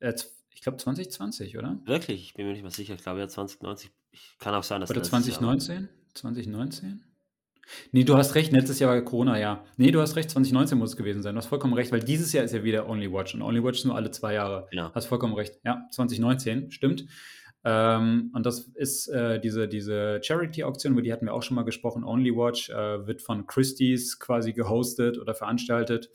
Äh, ich glaube 2020, oder? Wirklich? Ich bin mir nicht mal sicher. Ich glaube ja 2090. Kann auch sein, dass Oder 2019? Jahr 2019? Nee, du hast recht, letztes Jahr war Corona, ja. Nee, du hast recht, 2019 muss es gewesen sein. Du hast vollkommen recht, weil dieses Jahr ist ja wieder Only Watch und Only Watch ist nur alle zwei Jahre. Genau. Hast vollkommen recht. Ja, 2019, stimmt. Ähm, und das ist äh, diese, diese Charity-Auktion, über die hatten wir auch schon mal gesprochen. Only Watch äh, wird von Christie's quasi gehostet oder veranstaltet.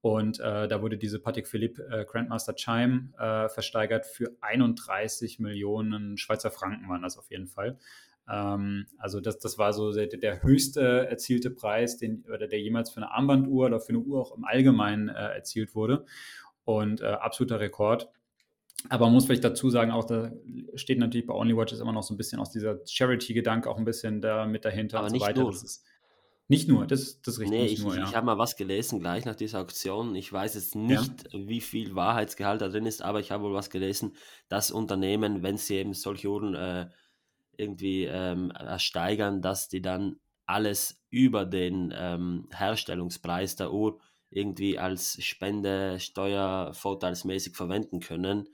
Und äh, da wurde diese Patek Philippe äh, Grandmaster Chime äh, versteigert für 31 Millionen Schweizer Franken, waren das auf jeden Fall. Ähm, also das, das war so der, der, höchste erzielte Preis, den, oder der jemals für eine Armbanduhr oder für eine Uhr auch im Allgemeinen äh, erzielt wurde. Und absoluter Rekord. Aber man muss vielleicht dazu sagen, auch da steht natürlich bei OnlyWatch immer noch so ein bisschen aus dieser Charity-Gedanke auch ein bisschen da mit dahinter Aber und so weiter. Nur. Das ist nicht nur, das, das ist richtig. Nee, ich, ja. ich habe mal was gelesen gleich nach dieser Auktion. Ich weiß jetzt nicht, ja. wie viel Wahrheitsgehalt da drin ist, aber ich habe wohl was gelesen, dass Unternehmen, wenn sie eben solche Uhren äh, irgendwie ähm, ersteigern, dass die dann alles über den ähm, Herstellungspreis der Uhr irgendwie als Spende steuervorteilsmäßig verwenden können.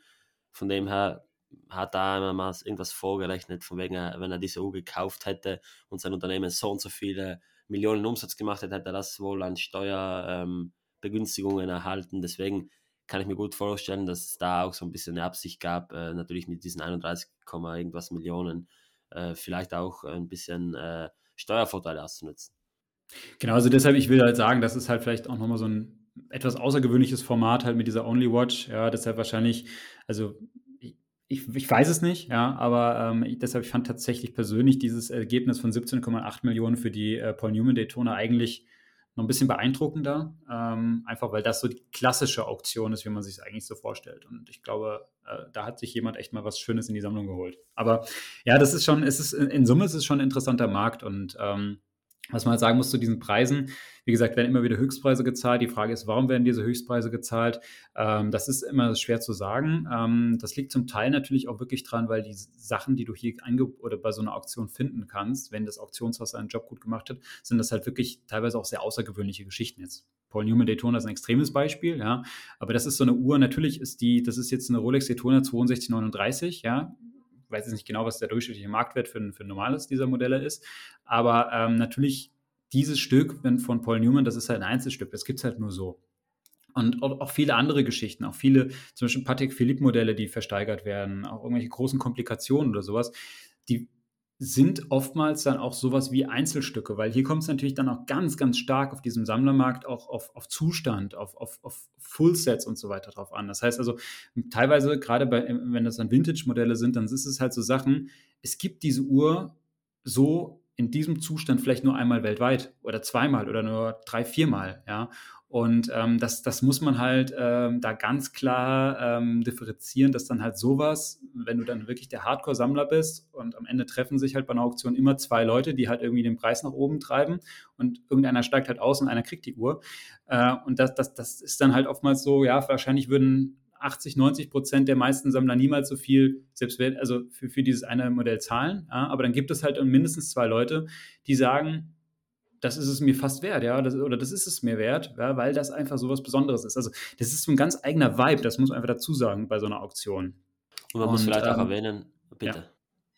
Von dem her hat da mal irgendwas vorgerechnet, von wegen, wenn er diese Uhr gekauft hätte und sein Unternehmen so und so viele Millionen Umsatz gemacht hätte, hätte er das wohl an Steuerbegünstigungen ähm, erhalten. Deswegen kann ich mir gut vorstellen, dass es da auch so ein bisschen eine Absicht gab, äh, natürlich mit diesen 31, irgendwas Millionen äh, vielleicht auch ein bisschen äh, Steuervorteile auszunutzen. Genau, also deshalb, ich will halt sagen, das ist halt vielleicht auch nochmal so ein etwas außergewöhnliches Format halt mit dieser Only Watch. Ja, deshalb wahrscheinlich, also ich, ich weiß es nicht, ja, aber ähm, ich, deshalb ich fand tatsächlich persönlich dieses Ergebnis von 17,8 Millionen für die äh, Paul Newman Daytona eigentlich noch ein bisschen beeindruckender, ähm, einfach weil das so die klassische Auktion ist, wie man sich es eigentlich so vorstellt. Und ich glaube, äh, da hat sich jemand echt mal was Schönes in die Sammlung geholt. Aber ja, das ist schon, es ist in Summe ist es schon ein interessanter Markt und ähm, was man halt sagen muss zu diesen Preisen, wie gesagt, werden immer wieder Höchstpreise gezahlt. Die Frage ist, warum werden diese Höchstpreise gezahlt? Ähm, das ist immer schwer zu sagen. Ähm, das liegt zum Teil natürlich auch wirklich dran, weil die Sachen, die du hier oder bei so einer Auktion finden kannst, wenn das Auktionshaus seinen Job gut gemacht hat, sind das halt wirklich teilweise auch sehr außergewöhnliche Geschichten jetzt. Paul Newman Daytona ist ein extremes Beispiel, ja. Aber das ist so eine Uhr, natürlich ist die, das ist jetzt eine Rolex Daytona 6239, ja weiß jetzt nicht genau, was der durchschnittliche Marktwert für, für ein normales dieser Modelle ist. Aber ähm, natürlich dieses Stück von Paul Newman, das ist halt ein Einzelstück, das gibt es halt nur so. Und auch viele andere Geschichten, auch viele, zum Beispiel Patek Philippe-Modelle, die versteigert werden, auch irgendwelche großen Komplikationen oder sowas, die sind oftmals dann auch sowas wie Einzelstücke, weil hier kommt es natürlich dann auch ganz, ganz stark auf diesem Sammlermarkt auch auf, auf Zustand, auf, auf, auf Fullsets und so weiter drauf an. Das heißt also, teilweise, gerade bei, wenn das dann Vintage-Modelle sind, dann ist es halt so Sachen, es gibt diese Uhr so in diesem Zustand vielleicht nur einmal weltweit oder zweimal oder nur drei, viermal, ja. Und ähm, das, das muss man halt ähm, da ganz klar ähm, differenzieren, dass dann halt sowas, wenn du dann wirklich der Hardcore-Sammler bist und am Ende treffen sich halt bei einer Auktion immer zwei Leute, die halt irgendwie den Preis nach oben treiben und irgendeiner steigt halt aus und einer kriegt die Uhr. Äh, und das, das, das ist dann halt oftmals so, ja, wahrscheinlich würden 80, 90 Prozent der meisten Sammler niemals so viel, selbst also für, für dieses eine Modell zahlen. Ja, aber dann gibt es halt mindestens zwei Leute, die sagen, das ist es mir fast wert, ja, das, oder das ist es mir wert, ja, weil das einfach so was Besonderes ist. Also das ist so ein ganz eigener Vibe, das muss man einfach dazu sagen bei so einer Auktion. Und man Und, muss vielleicht ähm, auch erwähnen, bitte. Ja.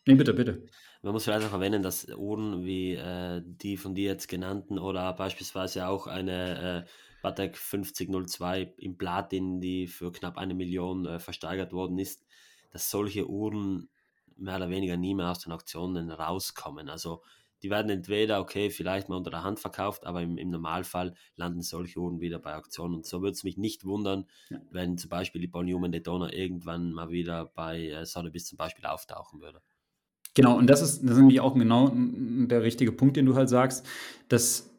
Nee, bitte, bitte. Man muss vielleicht auch erwähnen, dass Uhren wie äh, die von dir jetzt genannten oder beispielsweise auch eine äh, Patek 5002 im Platin, die für knapp eine Million äh, versteigert worden ist, dass solche Uhren mehr oder weniger nie mehr aus den Auktionen rauskommen. Also die werden entweder, okay, vielleicht mal unter der Hand verkauft, aber im, im Normalfall landen solche Uhren wieder bei Auktionen. Und so würde es mich nicht wundern, ja. wenn zum Beispiel die Paul Newman Daytona irgendwann mal wieder bei äh, Sotheby's zum Beispiel auftauchen würde. Genau, und das ist, das ist nämlich auch genau der richtige Punkt, den du halt sagst, dass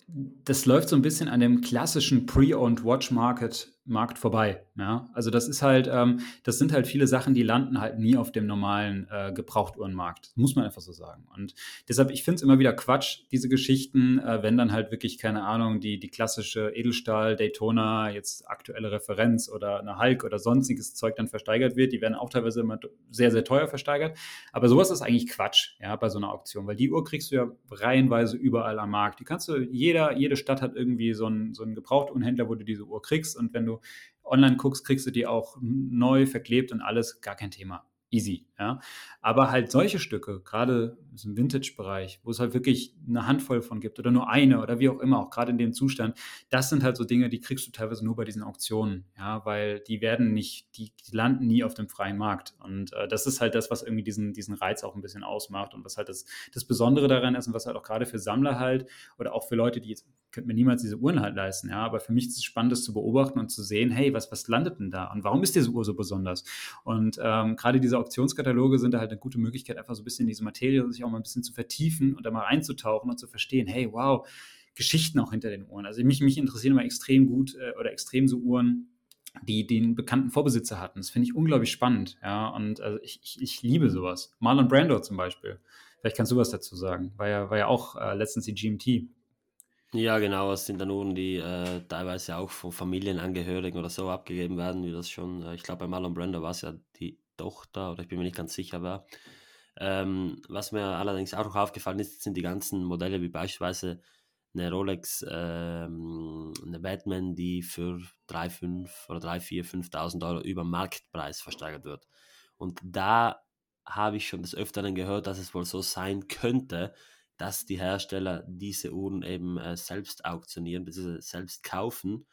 das läuft so ein bisschen an dem klassischen Pre-Owned Watch Market Markt vorbei. Ja? Also das ist halt, ähm, das sind halt viele Sachen, die landen halt nie auf dem normalen äh, Gebrauchtuhrenmarkt. Muss man einfach so sagen. Und deshalb, ich finde es immer wieder Quatsch, diese Geschichten, äh, wenn dann halt wirklich, keine Ahnung, die, die klassische Edelstahl, Daytona, jetzt aktuelle Referenz oder eine Hulk oder sonstiges Zeug dann versteigert wird. Die werden auch teilweise immer sehr, sehr teuer versteigert. Aber sowas ist eigentlich Quatsch, ja, bei so einer Auktion, weil die Uhr kriegst du ja reihenweise überall am Markt. Die kannst du, jeder, jede Stadt hat irgendwie so einen, so einen Gebrauchtuhrenhändler, wo du diese Uhr kriegst und wenn du online guckst, kriegst du die auch neu verklebt und alles, gar kein Thema easy. Ja? Aber halt solche Stücke, gerade im Vintage-Bereich, wo es halt wirklich eine Handvoll von gibt oder nur eine oder wie auch immer, auch gerade in dem Zustand, das sind halt so Dinge, die kriegst du teilweise nur bei diesen Auktionen, ja, weil die werden nicht, die, die landen nie auf dem freien Markt. Und äh, das ist halt das, was irgendwie diesen, diesen Reiz auch ein bisschen ausmacht und was halt das, das Besondere daran ist und was halt auch gerade für Sammler halt oder auch für Leute, die jetzt könnte mir niemals diese Uhren halt leisten, ja, aber für mich ist es spannend, das zu beobachten und zu sehen, hey, was, was landet denn da und warum ist diese Uhr so besonders? Und ähm, gerade diese Auktionskataloge sind da halt eine gute Möglichkeit, einfach so ein bisschen in diese Materie sich auch mal ein bisschen zu vertiefen und da mal einzutauchen und zu verstehen, hey, wow, Geschichten auch hinter den Uhren. Also mich, mich interessieren immer extrem gut äh, oder extrem so Uhren, die den bekannten Vorbesitzer hatten. Das finde ich unglaublich spannend, ja, und also ich, ich, ich liebe sowas. Marlon Brando zum Beispiel. Vielleicht kannst du was dazu sagen. War ja, war ja auch äh, letztens die GMT. Ja, genau, es sind dann Uhren, die äh, teilweise auch von Familienangehörigen oder so abgegeben werden, wie das schon, äh, ich glaube bei Marlon Brando war es ja die Tochter oder ich bin mir nicht ganz sicher wer. Ähm, was mir allerdings auch noch aufgefallen ist, sind die ganzen Modelle, wie beispielsweise eine Rolex, ähm, eine Batman, die für 3, 5 oder 3, 4, 5.000 Euro über Marktpreis versteigert wird. Und da habe ich schon des Öfteren gehört, dass es wohl so sein könnte, dass die Hersteller diese Uhren eben äh, selbst auktionieren bzw. selbst kaufen,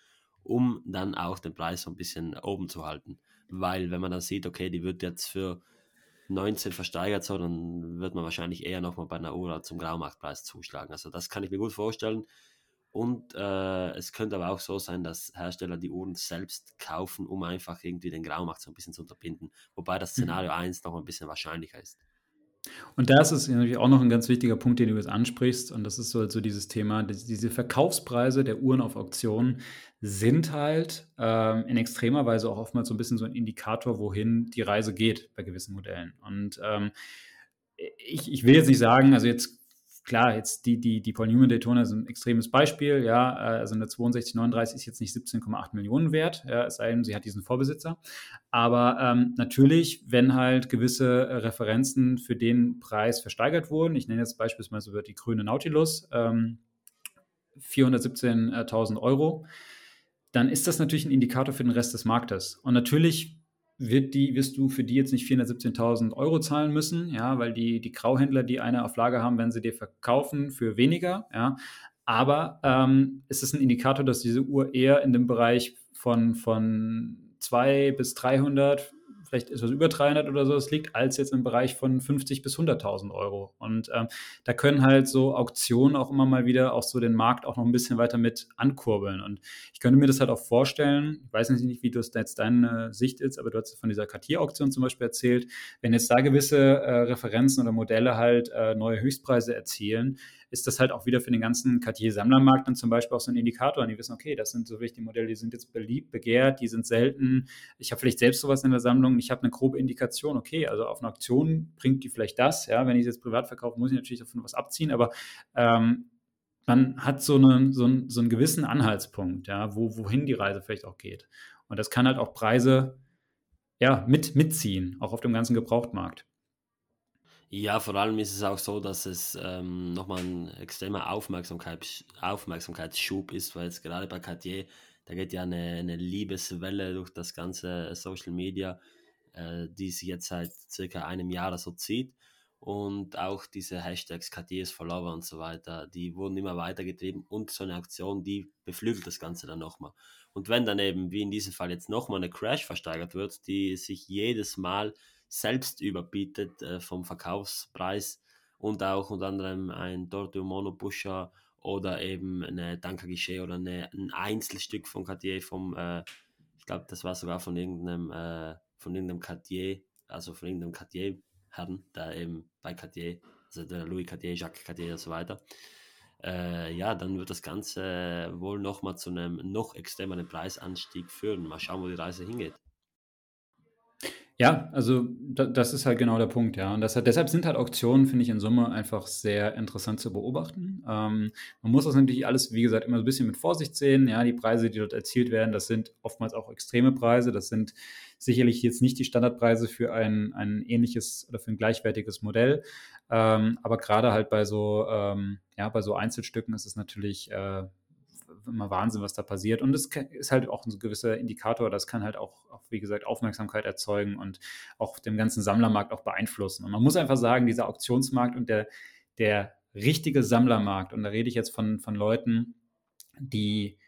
um dann auch den Preis so ein bisschen oben zu halten. Weil wenn man dann sieht, okay, die wird jetzt für 19 versteigert, so, dann wird man wahrscheinlich eher nochmal bei einer Uhr zum Graumarktpreis zuschlagen. Also das kann ich mir gut vorstellen. Und äh, es könnte aber auch so sein, dass Hersteller die Uhren selbst kaufen, um einfach irgendwie den Graumarkt so ein bisschen zu unterbinden. Wobei das mhm. Szenario mhm. 1 noch ein bisschen wahrscheinlicher ist. Und da ist natürlich auch noch ein ganz wichtiger Punkt, den du jetzt ansprichst. Und das ist so, so dieses Thema, diese Verkaufspreise der Uhren auf Auktionen sind halt ähm, in extremer Weise auch oftmals so ein bisschen so ein Indikator, wohin die Reise geht bei gewissen Modellen. Und ähm, ich, ich will jetzt nicht sagen, also jetzt klar, jetzt die, die, die Paul Newman Daytona ist ein extremes Beispiel, ja, äh, also eine 6239 ist jetzt nicht 17,8 Millionen wert, ja, es sei denn, sie hat diesen Vorbesitzer. Aber ähm, natürlich, wenn halt gewisse Referenzen für den Preis versteigert wurden, ich nenne jetzt beispielsweise die grüne Nautilus, ähm, 417.000 Euro, dann ist das natürlich ein Indikator für den Rest des Marktes. Und natürlich wird die, wirst du für die jetzt nicht 417.000 Euro zahlen müssen, ja, weil die, die Grauhändler, die eine auf Lager haben, werden sie dir verkaufen für weniger, ja. Aber ähm, es ist ein Indikator, dass diese Uhr eher in dem Bereich von, von 200 bis 300, vielleicht etwas über 300 oder so es liegt, als jetzt im Bereich von 50 bis 100.000 Euro. Und ähm, da können halt so Auktionen auch immer mal wieder auch so den Markt auch noch ein bisschen weiter mit ankurbeln. Und ich könnte mir das halt auch vorstellen, ich weiß nicht, wie du es jetzt deine Sicht ist, aber du hast von dieser Cartier-Auktion zum Beispiel erzählt, wenn jetzt da gewisse äh, Referenzen oder Modelle halt äh, neue Höchstpreise erzielen, ist das halt auch wieder für den ganzen Cartier-Sammlermarkt dann zum Beispiel auch so ein Indikator. Und die wissen, okay, das sind so wichtige Modelle, die sind jetzt beliebt, begehrt, die sind selten. Ich habe vielleicht selbst sowas in der Sammlung. Ich habe eine grobe Indikation, okay, also auf einer Auktion bringt die vielleicht das. Ja, wenn ich es jetzt privat verkaufe, muss ich natürlich davon was abziehen, aber ähm, man hat so, eine, so, einen, so einen gewissen Anhaltspunkt, ja, wo, wohin die Reise vielleicht auch geht. Und das kann halt auch Preise ja, mit, mitziehen, auch auf dem ganzen Gebrauchtmarkt. Ja, vor allem ist es auch so, dass es ähm, nochmal ein extremer Aufmerksamkeit, Aufmerksamkeitsschub ist, weil jetzt gerade bei Cartier, da geht ja eine, eine Liebeswelle durch das ganze Social Media, äh, die sich jetzt seit circa einem Jahr so zieht. und auch diese Hashtags KTS for Lover und so weiter, die wurden immer weitergetrieben und so eine Aktion, die beflügelt das Ganze dann nochmal. Und wenn dann eben, wie in diesem Fall jetzt nochmal eine Crash versteigert wird, die sich jedes Mal selbst überbietet äh, vom Verkaufspreis und auch unter anderem ein Torto Mono Pusher oder eben eine Danka Guichet oder eine, ein Einzelstück von Cartier vom, äh, ich glaube, das war sogar von irgendeinem, äh, von irgendeinem Cartier, also von irgendeinem Cartier Herren, der eben bei Cartier, also der Louis Cartier, Jacques Cartier und so weiter, äh, ja, dann wird das Ganze wohl nochmal zu einem noch extremeren Preisanstieg führen. Mal schauen, wo die Reise hingeht. Ja, also da, das ist halt genau der Punkt, ja. Und das hat, deshalb sind halt Auktionen, finde ich, in Summe einfach sehr interessant zu beobachten. Ähm, man muss das natürlich alles, wie gesagt, immer so ein bisschen mit Vorsicht sehen. Ja, die Preise, die dort erzielt werden, das sind oftmals auch extreme Preise. Das sind sicherlich jetzt nicht die Standardpreise für ein, ein ähnliches oder für ein gleichwertiges Modell. Ähm, aber gerade halt bei so, ähm, ja, bei so Einzelstücken ist es natürlich äh, immer Wahnsinn, was da passiert. Und es ist halt auch ein gewisser Indikator, das kann halt auch, auch, wie gesagt, Aufmerksamkeit erzeugen und auch den ganzen Sammlermarkt auch beeinflussen. Und man muss einfach sagen, dieser Auktionsmarkt und der, der richtige Sammlermarkt, und da rede ich jetzt von, von Leuten, die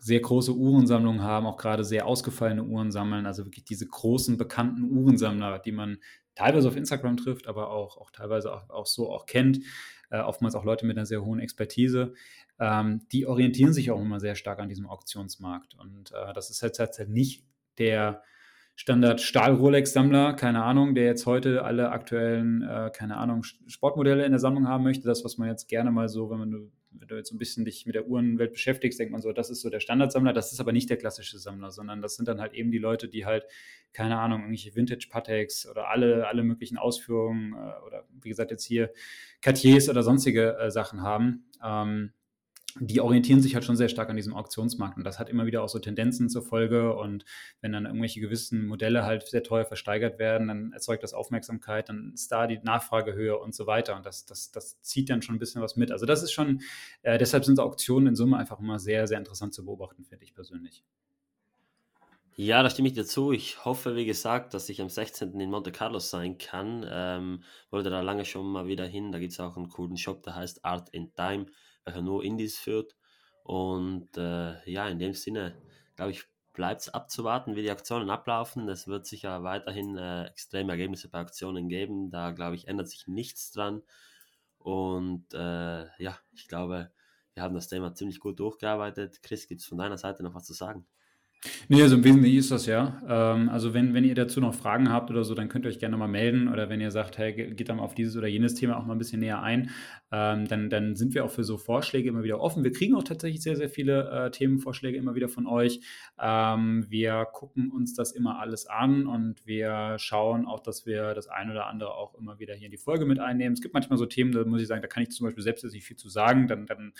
sehr große Uhrensammlungen haben, auch gerade sehr ausgefallene Uhren sammeln, also wirklich diese großen bekannten Uhrensammler, die man teilweise auf Instagram trifft, aber auch, auch teilweise auch, auch so auch kennt, äh, oftmals auch Leute mit einer sehr hohen Expertise, ähm, die orientieren sich auch immer sehr stark an diesem Auktionsmarkt. Und äh, das ist jetzt halt nicht der Standard Stahl-Rolex-Sammler, keine Ahnung, der jetzt heute alle aktuellen, äh, keine Ahnung, Sportmodelle in der Sammlung haben möchte. Das, was man jetzt gerne mal so, wenn man wenn du jetzt ein bisschen dich mit der Uhrenwelt beschäftigst, denkt man so, das ist so der Standardsammler. Das ist aber nicht der klassische Sammler, sondern das sind dann halt eben die Leute, die halt, keine Ahnung, irgendwelche Vintage-Pateks oder alle, alle möglichen Ausführungen äh, oder wie gesagt jetzt hier Cartiers oder sonstige äh, Sachen haben. Ähm, die orientieren sich halt schon sehr stark an diesem Auktionsmarkt und das hat immer wieder auch so Tendenzen zur Folge und wenn dann irgendwelche gewissen Modelle halt sehr teuer versteigert werden, dann erzeugt das Aufmerksamkeit, dann ist da die Nachfrage höher und so weiter und das, das, das zieht dann schon ein bisschen was mit. Also das ist schon, äh, deshalb sind so Auktionen in Summe einfach immer sehr, sehr interessant zu beobachten, finde ich persönlich. Ja, da stimme ich dir zu. Ich hoffe, wie gesagt, dass ich am 16. in Monte Carlo sein kann. Ähm, wollte da lange schon mal wieder hin. Da gibt es auch einen coolen Shop, der heißt Art in Time nur Indies führt. Und äh, ja, in dem Sinne, glaube ich, bleibt es abzuwarten, wie die Aktionen ablaufen. Es wird sicher weiterhin äh, extreme Ergebnisse bei Aktionen geben. Da, glaube ich, ändert sich nichts dran. Und äh, ja, ich glaube, wir haben das Thema ziemlich gut durchgearbeitet. Chris, gibt es von deiner Seite noch was zu sagen? Nee, also im Wesentlichen ist das ja. Ähm, also wenn, wenn ihr dazu noch Fragen habt oder so, dann könnt ihr euch gerne mal melden oder wenn ihr sagt, hey, geht dann mal auf dieses oder jenes Thema auch mal ein bisschen näher ein, ähm, dann, dann sind wir auch für so Vorschläge immer wieder offen. Wir kriegen auch tatsächlich sehr, sehr viele äh, Themenvorschläge immer wieder von euch. Ähm, wir gucken uns das immer alles an und wir schauen auch, dass wir das ein oder andere auch immer wieder hier in die Folge mit einnehmen. Es gibt manchmal so Themen, da muss ich sagen, da kann ich zum Beispiel selbst jetzt nicht viel zu sagen, dann, dann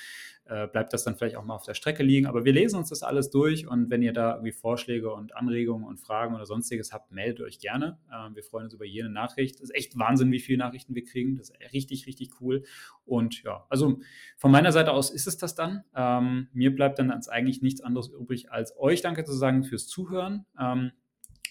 äh, bleibt das dann vielleicht auch mal auf der Strecke liegen. Aber wir lesen uns das alles durch und wenn ihr da irgendwie Vorschläge und Anregungen und Fragen oder sonstiges habt, meldet euch gerne. Ähm, wir freuen uns über jede Nachricht. Das ist echt Wahnsinn, wie viele Nachrichten wir kriegen. Das ist richtig, richtig cool. Und ja, also von meiner Seite aus ist es das dann. Ähm, mir bleibt dann eigentlich nichts anderes übrig, als euch Danke zu sagen fürs Zuhören. Ähm,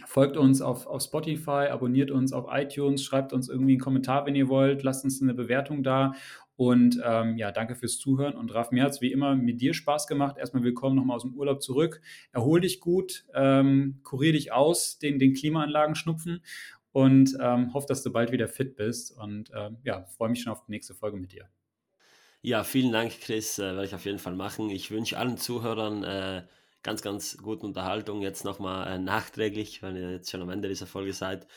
Folgt uns auf, auf Spotify, abonniert uns auf iTunes, schreibt uns irgendwie einen Kommentar, wenn ihr wollt, lasst uns eine Bewertung da. Und ähm, ja, danke fürs Zuhören. Und Raf, mir hat es wie immer mit dir Spaß gemacht. Erstmal willkommen nochmal aus dem Urlaub zurück. Erhol dich gut, ähm, kurier dich aus, den, den Klimaanlagen schnupfen und ähm, hoffe, dass du bald wieder fit bist. Und ähm, ja, freue mich schon auf die nächste Folge mit dir. Ja, vielen Dank, Chris. Äh, werde ich auf jeden Fall machen. Ich wünsche allen Zuhörern äh, ganz, ganz gute Unterhaltung. Jetzt nochmal äh, nachträglich, wenn ihr jetzt schon am Ende dieser Folge seid.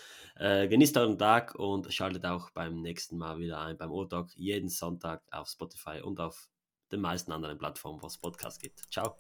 Äh, genießt euren Tag und schaltet auch beim nächsten Mal wieder ein beim O-Talk jeden Sonntag auf Spotify und auf den meisten anderen Plattformen, wo es Podcasts gibt. Ciao.